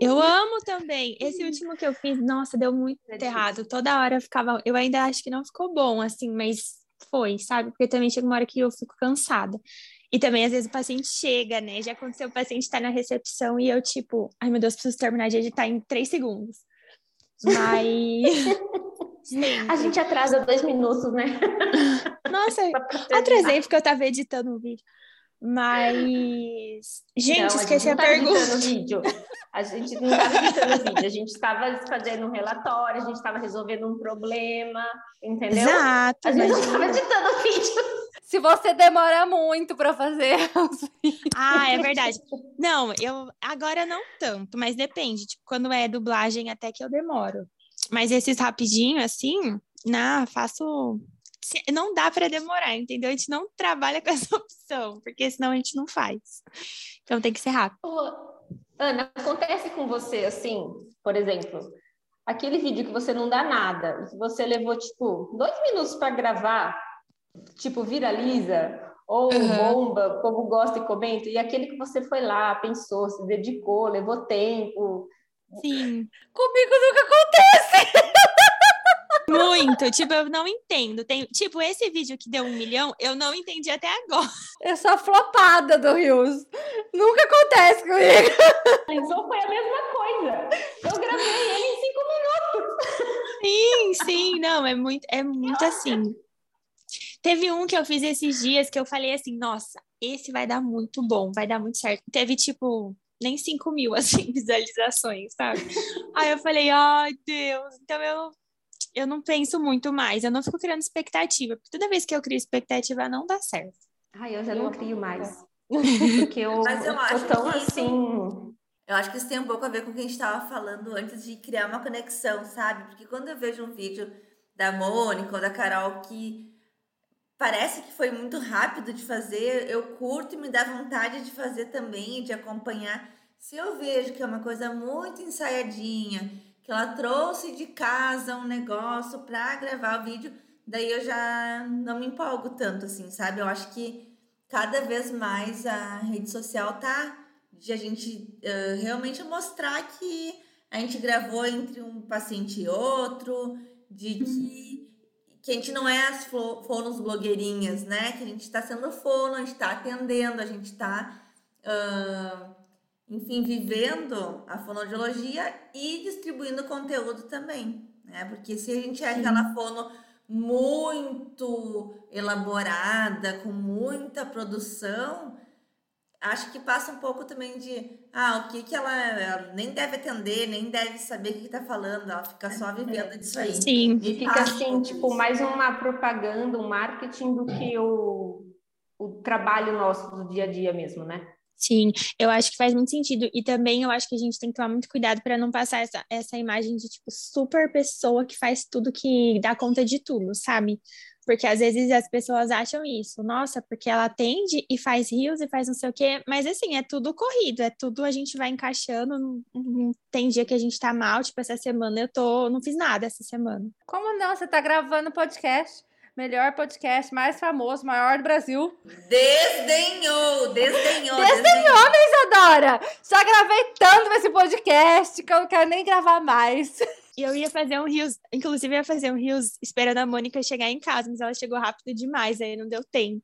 Eu amo também. Esse último que eu fiz, nossa, deu muito É errado. Toda hora eu ficava. Eu ainda acho que não ficou bom, assim, mas foi, sabe? Porque também chega uma hora que eu fico cansada. E também, às vezes, o paciente chega, né? Já aconteceu o paciente estar na recepção e eu, tipo, ai meu Deus, preciso terminar de editar em três segundos. Mas. Sempre. A gente atrasa dois minutos, né? Nossa, atrasei porque eu tava editando o vídeo. Mas. Gente, Não, esqueci gente a, não tava pergunta. editando vídeo. A gente não estava editando vídeo, a gente estava fazendo um relatório, a gente estava resolvendo um problema, entendeu? Exato, A gente não estava editando vídeo. Se você demora muito pra fazer. Ah, é verdade. Não, eu agora não tanto, mas depende. Tipo, quando é dublagem, até que eu demoro. Mas esses rapidinho, assim, na, faço. Não dá para demorar, entendeu? A gente não trabalha com essa opção, porque senão a gente não faz. Então tem que ser rápido. Ana, acontece com você assim, por exemplo, aquele vídeo que você não dá nada, e que você levou, tipo, dois minutos para gravar, tipo, viraliza, ou Uhum. bomba, o povo gosta e comenta, e aquele que você foi lá, pensou, se dedicou, levou tempo. Sim, Comigo nunca acontece. muito. Tipo, eu não entendo. Tem, tipo, esse vídeo que deu um milhão, eu não entendi até agora. Eu sou a flopada do Rios. Nunca acontece comigo. Realizou foi a mesma coisa. Eu gravei ele em cinco minutos. Sim, sim, não, é muito, é muito assim. Teve um que eu fiz esses dias que eu falei assim, nossa, esse vai dar muito bom, vai dar muito certo. Teve, tipo, nem 5 mil, assim, visualizações, sabe? Aí eu falei, ai, Deus, então eu, eu não penso muito mais, eu não fico criando expectativa, porque toda vez que eu crio expectativa, não dá certo. Ai, eu já não crio mais. Porque eu, Mas eu eu acho tão que isso- assim. Eu acho que isso tem um pouco a ver com o que a gente estava falando antes de criar uma conexão, sabe? Porque quando eu vejo um vídeo da Mônica ou da Carol que parece que foi muito rápido de fazer, eu curto e me dá vontade de fazer também, de acompanhar. Se eu vejo que é uma coisa muito ensaiadinha, que ela trouxe de casa um negócio para gravar o vídeo, daí eu já não me empolgo tanto assim, sabe? Eu acho que cada vez mais a rede social tá de a gente eh, realmente mostrar que a gente gravou entre um paciente e outro, de que, que a gente não é as fo- fonos blogueirinhas, né? Que a gente está sendo fono, a gente está atendendo, a gente está, enfim, vivendo a fonoaudiologia e distribuindo conteúdo também, né? Porque se a gente é aquela fono muito elaborada, com muita produção, acho que passa um pouco também de ah, o que que ela, ela nem deve atender, nem deve saber o que está falando, ela fica só vivendo disso aí. Sim, E fica assim, tipo, isso. mais uma propaganda, um marketing do que o, o trabalho nosso do dia a dia mesmo, né? Sim, eu acho que faz muito sentido. E também eu acho que a gente tem que tomar muito cuidado para não passar essa, essa imagem de, tipo, super pessoa que faz tudo que dá conta de tudo, sabe? Porque às vezes as pessoas acham isso, nossa, porque ela atende e faz rios e faz não sei o quê, mas assim, é tudo corrido, é tudo a gente vai encaixando. Não, não tem dia que a gente tá mal, tipo, essa semana eu tô, não fiz nada essa semana. Como não? Você tá gravando podcast melhor podcast, mais famoso, maior do Brasil. Desdenhou, desdenhou. Desdenhou, minha Isadora! Só gravei tanto nesse podcast que eu não quero nem gravar mais. E eu ia fazer um rios, inclusive ia fazer um rios esperando a Mônica chegar em casa, mas ela chegou rápido demais, aí não deu tempo.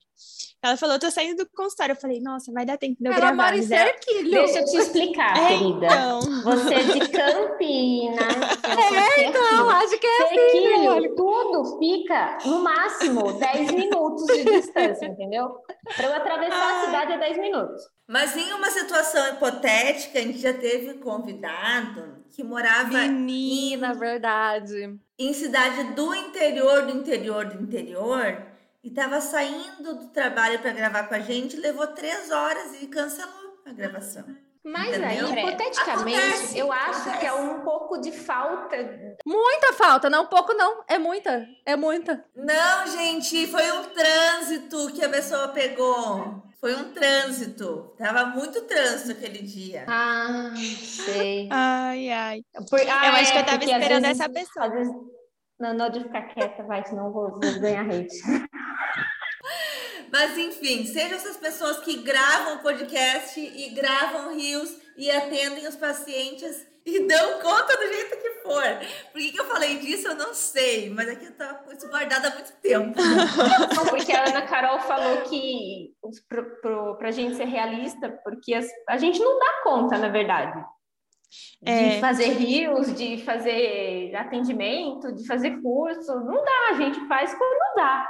Ela falou, tô saindo do consultório. Eu falei, nossa, vai dar tempo de eu ela gravar. Mora em ela... Deixa eu te explicar, é, querida. Então... Você é de Campinas. É, então, acho que é Sequilho, tudo fica no máximo 10 minutos de distância, entendeu? Para eu atravessar a cidade é 10 minutos. Mas em uma situação hipotética, a gente já teve convidado que morava Menina, em, verdade. Em cidade do interior, do interior, do interior, e estava saindo do trabalho para gravar com a gente, levou três horas e cancelou a gravação. Mas Entendeu? aí, hipoteticamente, acontece, eu acho acontece. que é um pouco de falta. Muita falta, não um pouco não, é muita, é muita. Não, gente, foi um trânsito que a pessoa pegou. Foi um trânsito. Tava muito trânsito aquele dia. Ah, sei. Ai, ai. Por, ah, eu acho que eu é, tava esperando vezes, essa pessoa. Às vezes, não, não de ficar quieta, vai, senão vou, vou ganhar hate. Mas enfim, sejam essas pessoas que gravam podcast e gravam rios e atendem os pacientes e dão conta do jeito que for. Por que, que eu falei disso, eu não sei, mas é que eu tava com isso guardado há muito tempo. Não, porque a Ana Carol falou que pro, pra gente ser realista, porque as, a gente não dá conta, na verdade. É. De fazer rios, de fazer atendimento, de fazer curso. Não dá, a gente faz quando dá.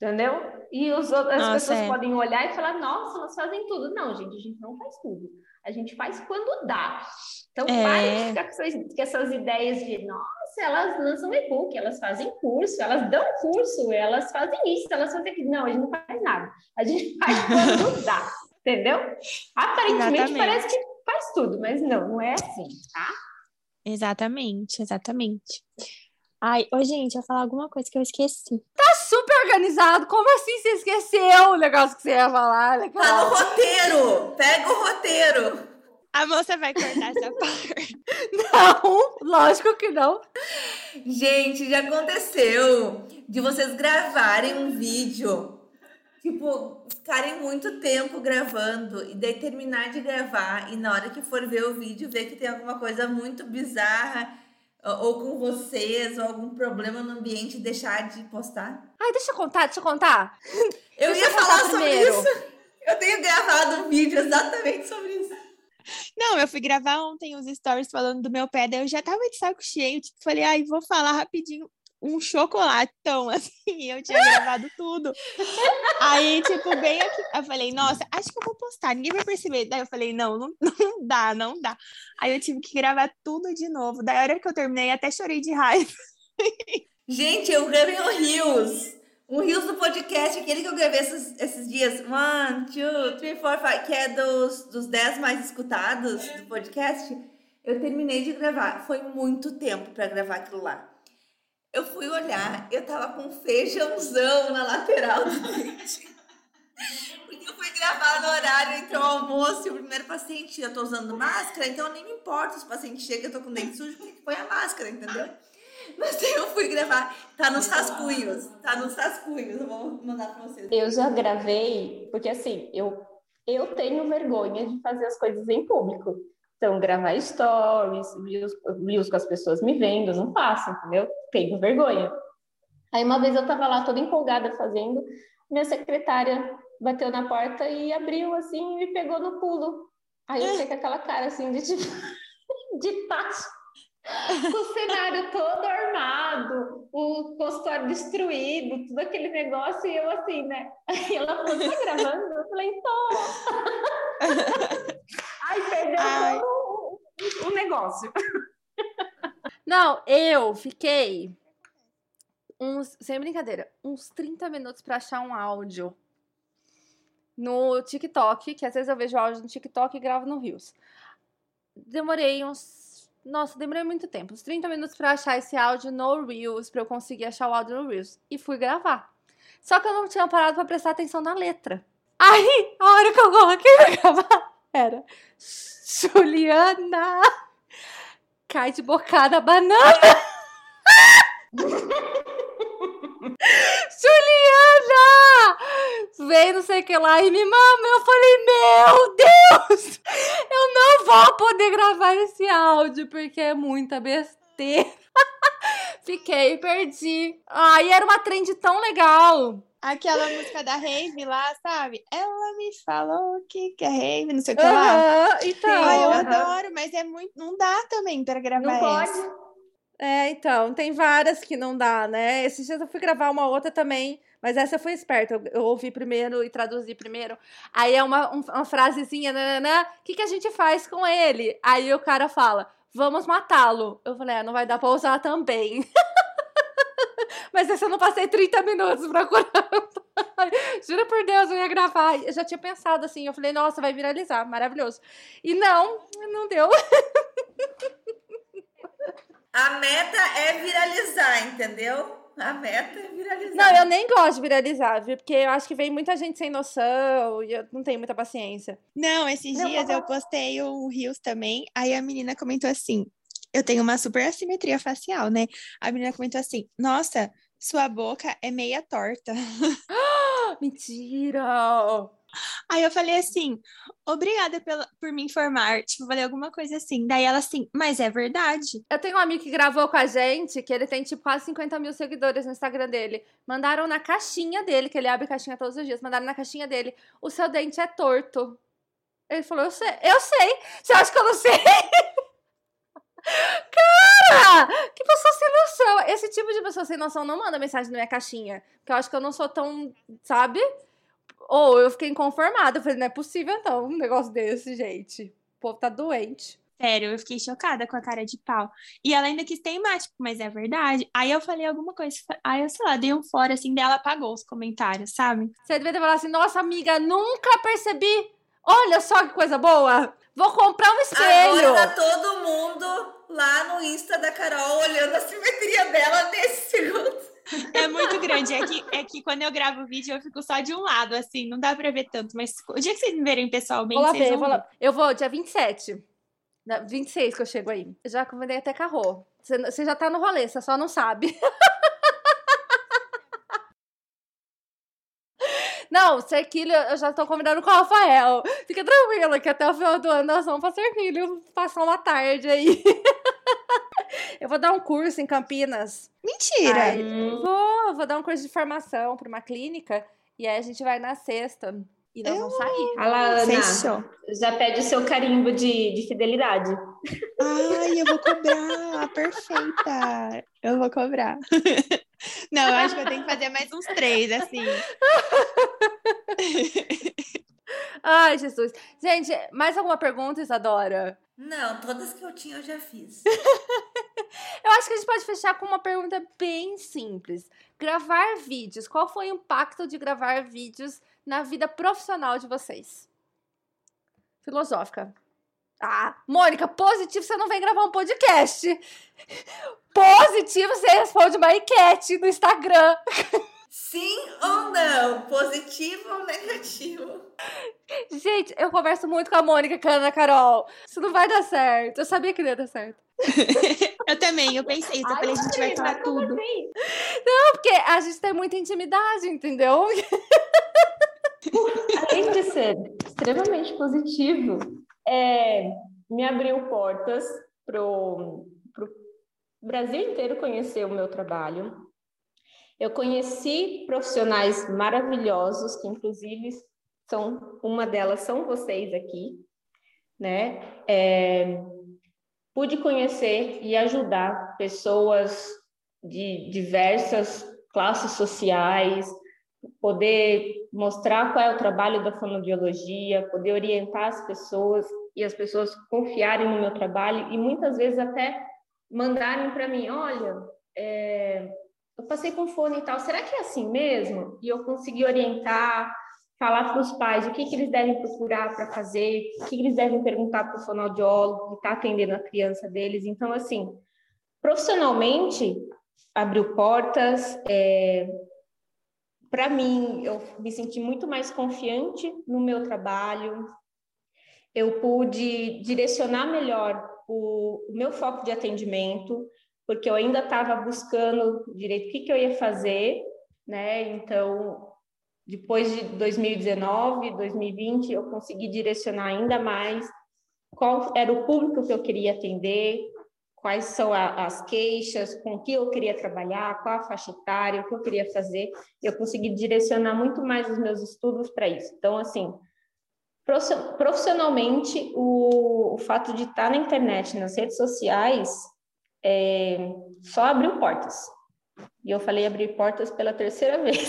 Entendeu? E os, as nossa, pessoas é. podem olhar e falar, nossa, elas fazem tudo. Não, gente, a gente não faz tudo. A gente faz quando dá. Então, é... pare de ficar com essas, com essas ideias de, nossa, elas lançam e-book, elas fazem curso, elas dão curso, elas fazem isso, elas fazem aquilo. Não, a gente não faz nada. A gente faz quando dá, entendeu? Aparentemente exatamente. parece que faz tudo, mas não, não é assim, tá? Exatamente, exatamente. Ai, ô gente, eu ia falar alguma coisa que eu esqueci. Tá super organizado. Como assim você esqueceu o negócio que você ia falar? Legal. Tá no roteiro. Pega o roteiro. A moça vai cortar essa parte. Não, lógico que não. Gente, já aconteceu de vocês gravarem um vídeo, tipo, ficarem muito tempo gravando e daí terminar de gravar e na hora que for ver o vídeo ver que tem alguma coisa muito bizarra ou com vocês, ou algum problema no ambiente deixar de postar? Ai, deixa eu contar, deixa eu contar. Eu deixa ia eu falar sobre primeiro. isso. Eu tenho gravado um vídeo exatamente sobre isso. Não, eu fui gravar ontem os stories falando do meu pé, daí eu já tava de saco cheio, tipo, falei, ai, vou falar rapidinho um chocolatão, assim, eu tinha gravado tudo. Aí, tipo, bem aqui, eu falei, nossa, acho que eu vou postar, ninguém vai perceber. Daí eu falei, não, não, não dá, não dá. Aí eu tive que gravar tudo de novo. Daí a hora que eu terminei, até chorei de raiva. Gente, eu gravei um Rios. Um Rios do podcast, aquele que eu gravei esses, esses dias. One, two, three, four, five, que é dos, dos dez mais escutados do podcast. Eu terminei de gravar. Foi muito tempo para gravar aquilo lá. Eu fui olhar, eu tava com feijãozão na lateral do dente. Porque eu fui gravar no horário entre o almoço e o primeiro paciente. Eu tô usando máscara, então nem me importa se o paciente chega eu tô com o dente sujo, porque põe a máscara, entendeu? Mas eu fui gravar. Tá nos rascunhos. Tá nos rascunhos. Eu vou mandar pra vocês. Eu já gravei, porque assim, eu, eu tenho vergonha de fazer as coisas em público. Então, gravar stories, reels, com as pessoas me vendo, não faço, entendeu? Tenho vergonha. Aí uma vez eu tava lá toda empolgada fazendo, minha secretária bateu na porta e abriu assim e me pegou no pulo. Aí eu fiquei com aquela cara assim de tipo, de tacho. o cenário todo armado, o consultório destruído, tudo aquele negócio, e eu assim, né? Aí ela falou, tá gravando? Eu falei, tô. Ai, perdeu Ai. Negócio. Não, eu fiquei uns, sem brincadeira, uns 30 minutos para achar um áudio no TikTok, que às vezes eu vejo áudio no TikTok e gravo no Rios. Demorei uns. Nossa, demorei muito tempo, uns 30 minutos pra achar esse áudio no Reels, pra eu conseguir achar o áudio no Reels. E fui gravar. Só que eu não tinha parado pra prestar atenção na letra. Aí, a hora que eu coloquei pra gravar, era Juliana cai de bocada a banana. Juliana! Vem não sei o que lá e me mama. Eu falei, meu Deus! Eu não vou poder gravar esse áudio porque é muita besteira. Fiquei, perdi. Ai, era uma trend tão legal. Aquela música da Rave lá, sabe? Ela me falou que que é Rave, não sei o que lá. então. Ai, eu Aham. adoro, mas é muito. Não dá também pra gravar Não pode. essa. É, então, tem várias que não dá, né? Esses dias eu fui gravar uma outra também, mas essa fui esperta. Eu, eu ouvi primeiro e traduzi primeiro. Aí é uma, um- uma frasezinha, nananã, o que, que a gente faz com ele? Aí o cara fala, vamos matá-lo. Eu falei, é, não vai dar pra usar também. mas essa eu não passei 30 minutos procurando. Juro por Deus, eu ia gravar. Eu já tinha pensado assim, eu falei, nossa, vai viralizar, maravilhoso. E não, não deu. A meta é viralizar, entendeu? A meta é viralizar. Não, eu nem gosto de viralizar, viu? Porque eu acho que vem muita gente sem noção e eu não tenho muita paciência. Não, esses Não, dias eu postei o Rios também. Aí a menina comentou assim: eu tenho uma super assimetria facial, né? A menina comentou assim: nossa, sua boca é meia torta. Mentira! Aí eu falei assim: obrigada pela, por me informar. Tipo, falei alguma coisa assim. Daí ela assim, mas é verdade. Eu tenho um amigo que gravou com a gente, que ele tem tipo quase 50 mil seguidores no Instagram dele. Mandaram na caixinha dele, que ele abre caixinha todos os dias, mandaram na caixinha dele: o seu dente é torto. Ele falou: eu sei, eu sei. Você acha que eu não sei? Cara, que pessoa sem noção. Esse tipo de pessoa sem noção não manda mensagem na minha caixinha. Porque eu acho que eu não sou tão, sabe? Ou eu fiquei inconformada. Eu falei, não é possível então um negócio desse, gente. O povo tá doente. Sério, eu fiquei chocada com a cara de pau. E ela ainda quis teimar, tipo, mas é verdade. Aí eu falei alguma coisa. Aí eu, sei lá, dei um fora assim, dela apagou os comentários, sabe? Você devia ter falado assim, nossa amiga, nunca percebi. Olha só que coisa boa. Vou comprar um espelho. Agora tá todo mundo lá no Insta da Carol olhando a simetria dela nesse segundo. É muito grande. É que, é que quando eu gravo o vídeo, eu fico só de um lado, assim, não dá pra ver tanto. Mas o dia que vocês me verem pessoalmente, Vou lá vocês ver, eu vão vou, lá. eu vou dia 27. Na- 26 que eu chego aí. Eu já convidei até carro. Você, você já tá no rolê, você só não sabe. Não, Serquilho, eu já tô combinando com o Rafael. Fica tranquila que até o final do ano nós vamos pra Serquilho passar uma tarde aí. Eu vou dar um curso em Campinas. Mentira! Ai, Hum. Vou, vou dar um curso de formação pra uma clínica. E aí a gente vai na sexta. E nós vamos sair. Olha lá, Ana. Fechou. Já pede o seu carimbo de, de fidelidade. Ai, eu vou cobrar. Perfeita. Eu vou cobrar. Não, eu acho que eu tenho que fazer mais uns três, assim. Ai, Jesus. Gente, mais alguma pergunta, Isadora? Não, todas que eu tinha eu já fiz. Eu acho que a gente pode fechar com uma pergunta bem simples. Gravar vídeos. Qual foi o impacto de gravar vídeos na vida profissional de vocês? Filosófica. Ah, Mônica, positivo você não vem gravar um podcast. Positivo você responde uma enquete no Instagram. Sim ou não? Positivo ou negativo? Gente, eu converso muito com a Mônica e com a Ana Carol. Isso não vai dar certo. Eu sabia que não ia dar certo. Eu também, eu pensei. Eu falei, a gente vai falar tudo. Não, porque a gente tem muita intimidade, entendeu? Além de ser extremamente positivo, é, me abriu portas para o Brasil inteiro conhecer o meu trabalho. Eu conheci profissionais maravilhosos, que inclusive são uma delas são vocês aqui, né? É, pude conhecer e ajudar pessoas de diversas classes sociais, poder mostrar qual é o trabalho da fonoaudiologia, poder orientar as pessoas e as pessoas confiarem no meu trabalho e muitas vezes até mandarem para mim, olha, é, eu passei com fone e tal, será que é assim mesmo? E eu consegui orientar, falar para os pais o que, que eles devem procurar para fazer, o que, que eles devem perguntar para o fonoaudiólogo que está atendendo a criança deles. Então, assim, profissionalmente, abriu portas. É, para mim, eu me senti muito mais confiante no meu trabalho. Eu pude direcionar melhor o, o meu foco de atendimento, porque eu ainda estava buscando direito o que, que eu ia fazer, né? Então, depois de 2019, 2020, eu consegui direcionar ainda mais qual era o público que eu queria atender, quais são a, as queixas, com que eu queria trabalhar, qual a faixa etária, o que eu queria fazer. Eu consegui direcionar muito mais os meus estudos para isso. Então, assim, profissionalmente, o, o, fato de estar na internet, nas redes sociais, é, só abriu portas. E eu falei abrir portas pela terceira vez.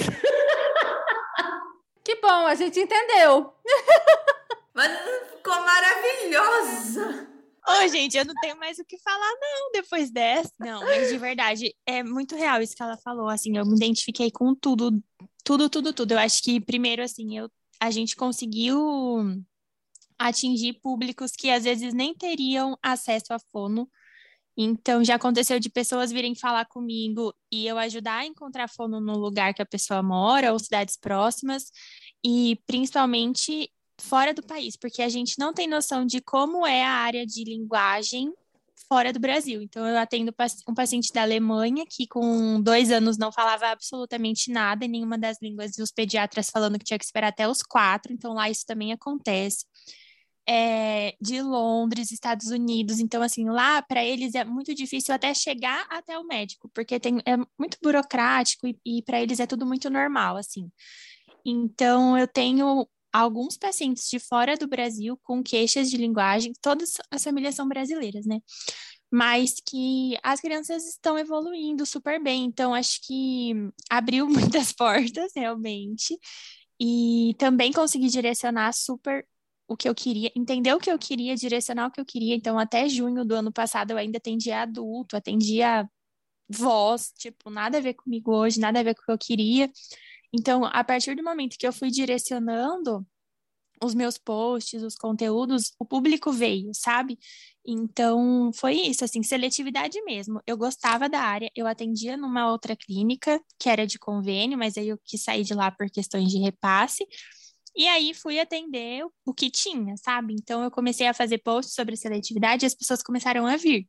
Que bom, a gente entendeu. Mas ficou maravilhosa. Ô, gente, eu não tenho mais o que falar, não, depois dessa. Não, mas de verdade, é muito real isso que ela falou. Assim, eu me identifiquei com tudo, tudo, tudo, tudo. Eu acho que, primeiro, assim, eu, a gente conseguiu atingir públicos que às vezes nem teriam acesso à fono. Então, já aconteceu de pessoas virem falar comigo e eu ajudar a encontrar fono no lugar que a pessoa mora ou cidades próximas, e principalmente fora do país, porque a gente não tem noção de como é a área de linguagem fora do Brasil. Então, eu atendo um paciente da Alemanha que, com dois anos, não falava absolutamente nada em nenhuma das línguas, e os pediatras falando que tinha que esperar até os quatro. Então, lá isso também acontece. É, de Londres, Estados Unidos. Então, assim, lá para eles é muito difícil até chegar até o médico, porque tem, é muito burocrático e, e para eles é tudo muito normal, assim. Então, eu tenho alguns pacientes de fora do Brasil com queixas de linguagem, todas as famílias são brasileiras, né? Mas que as crianças estão evoluindo super bem, então acho que abriu muitas portas realmente. E também consegui direcionar super o que eu queria, entender o que eu queria, direcionar o que eu queria. Então, até junho do ano passado, eu ainda atendia adulto, atendia voz, tipo, nada a ver comigo hoje, nada a ver com o que eu queria. Então, a partir do momento que eu fui direcionando os meus posts, os conteúdos, o público veio, sabe? Então, foi isso, assim, seletividade mesmo. Eu gostava da área, eu atendia numa outra clínica, que era de convênio, mas aí eu quis sair de lá por questões de repasse. E aí fui atender o que tinha, sabe? Então eu comecei a fazer posts sobre seletividade e as pessoas começaram a vir.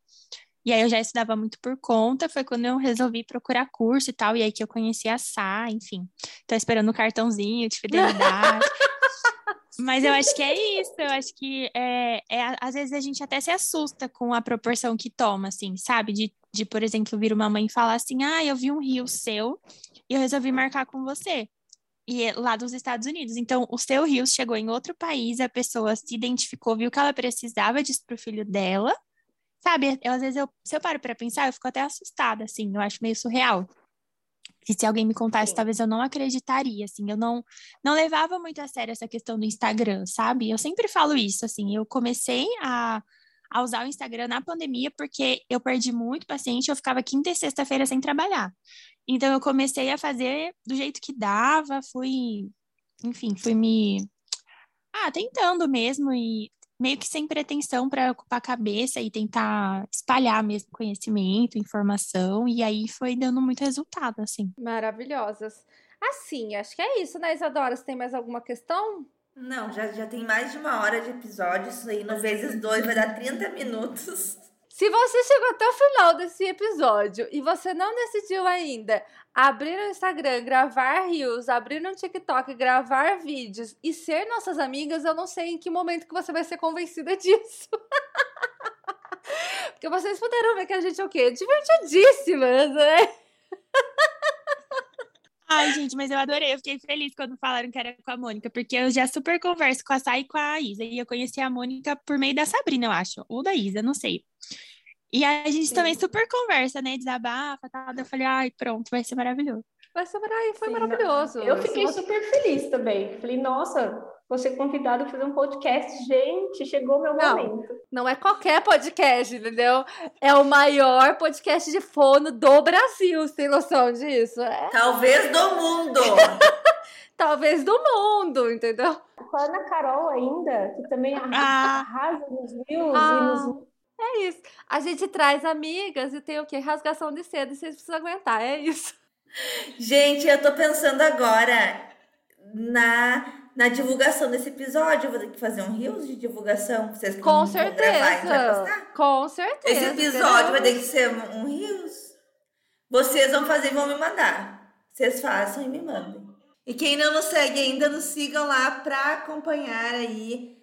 E aí eu já estudava muito por conta, foi quando eu resolvi procurar curso e tal, e aí que eu conheci a Sá, enfim. Tô esperando o cartãozinho de fidelidade. Mas eu acho que é isso, eu acho que é, é, às vezes a gente até se assusta com a proporção que toma, assim, sabe? De, de, por exemplo, vir uma mãe falar assim, ah, eu vi um rio seu e eu resolvi marcar com você. E é lá dos Estados Unidos. Então, o seu rio chegou em outro país, a pessoa se identificou, viu que ela precisava disso pro filho dela, Sabe, eu, às vezes eu, se eu paro para pensar, eu fico até assustada, assim, eu acho meio surreal. E se alguém me contasse, Sim. talvez eu não acreditaria, assim, eu não, não levava muito a sério essa questão do Instagram, sabe? Eu sempre falo isso, assim, eu comecei a, a usar o Instagram na pandemia porque eu perdi muito paciente, eu ficava quinta e sexta-feira sem trabalhar. Então eu comecei a fazer do jeito que dava, fui, enfim, fui me ah, tentando mesmo e meio que sem pretensão para ocupar a cabeça e tentar espalhar mesmo conhecimento, informação, e aí foi dando muito resultado, assim. Maravilhosas. Assim, acho que é isso, né, Isadora? Você tem mais alguma questão? Não, já, já tem mais de uma hora de episódio, isso aí no vezes dois vai dar 30 minutos. Se você chegou até o final desse episódio e você não decidiu ainda abrir no Instagram, gravar reels, abrir no TikTok, gravar vídeos e ser nossas amigas, eu não sei em que momento que você vai ser convencida disso. Porque vocês puderam ver que a gente é o quê? Divertidíssimas, né? Ai, gente, mas eu adorei. Eu fiquei feliz quando falaram que era com a Mônica, porque eu já super converso com a Sai e com a Isa. E eu conheci a Mônica por meio da Sabrina, eu acho. Ou da Isa, não sei. E a gente Sim. também super conversa, né? Desabafa, tal. Eu falei, ai, pronto, vai ser maravilhoso. Vai ser maravilhoso, foi Sim, maravilhoso. Eu fiquei super feliz também. Falei, nossa, você convidado a fazer um podcast. Gente, chegou o meu não, momento. Não é qualquer podcast, entendeu? É o maior podcast de fono do Brasil, você tem noção disso? É... Talvez do mundo. talvez do mundo, entendeu? Com a Ana Carol ainda, que também arrasa, Ah. arrasa nos views Ah. e nos É isso. A gente traz amigas e tem o quê? Rasgação de seda e vocês precisam aguentar. É isso. Gente, eu tô pensando agora na, na divulgação desse episódio. Eu vou ter que fazer um reels de divulgação. Vocês Com gravar, certeza. postar? Com certeza. Esse episódio vai ter que ser um, reels. Vocês vão fazer e vão me mandar. Vocês façam e me mandem. E quem não nos segue ainda, nos sigam lá pra acompanhar aí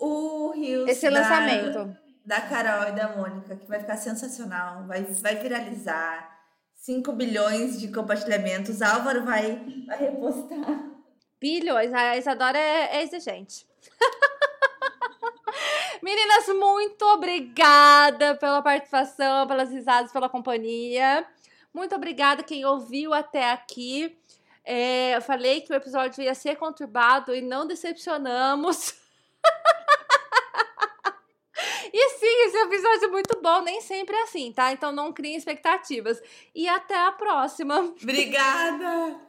o reels Esse da- lançamento. da Carol e da Mônica, que vai ficar sensacional, vai, vai viralizar. 5 bilhões de compartilhamentos. Álvaro vai, vai repostar. Bilhões. A Isadora é, é exigente. Meninas, muito obrigada pela participação, pelas risadas, pela companhia. Muito obrigada quem ouviu até aqui. É, eu falei que o episódio ia ser conturbado e não decepcionamos. E sim, esse episódio é muito bom, nem sempre é assim, tá? Então não criem expectativas. E até a próxima. Obrigada!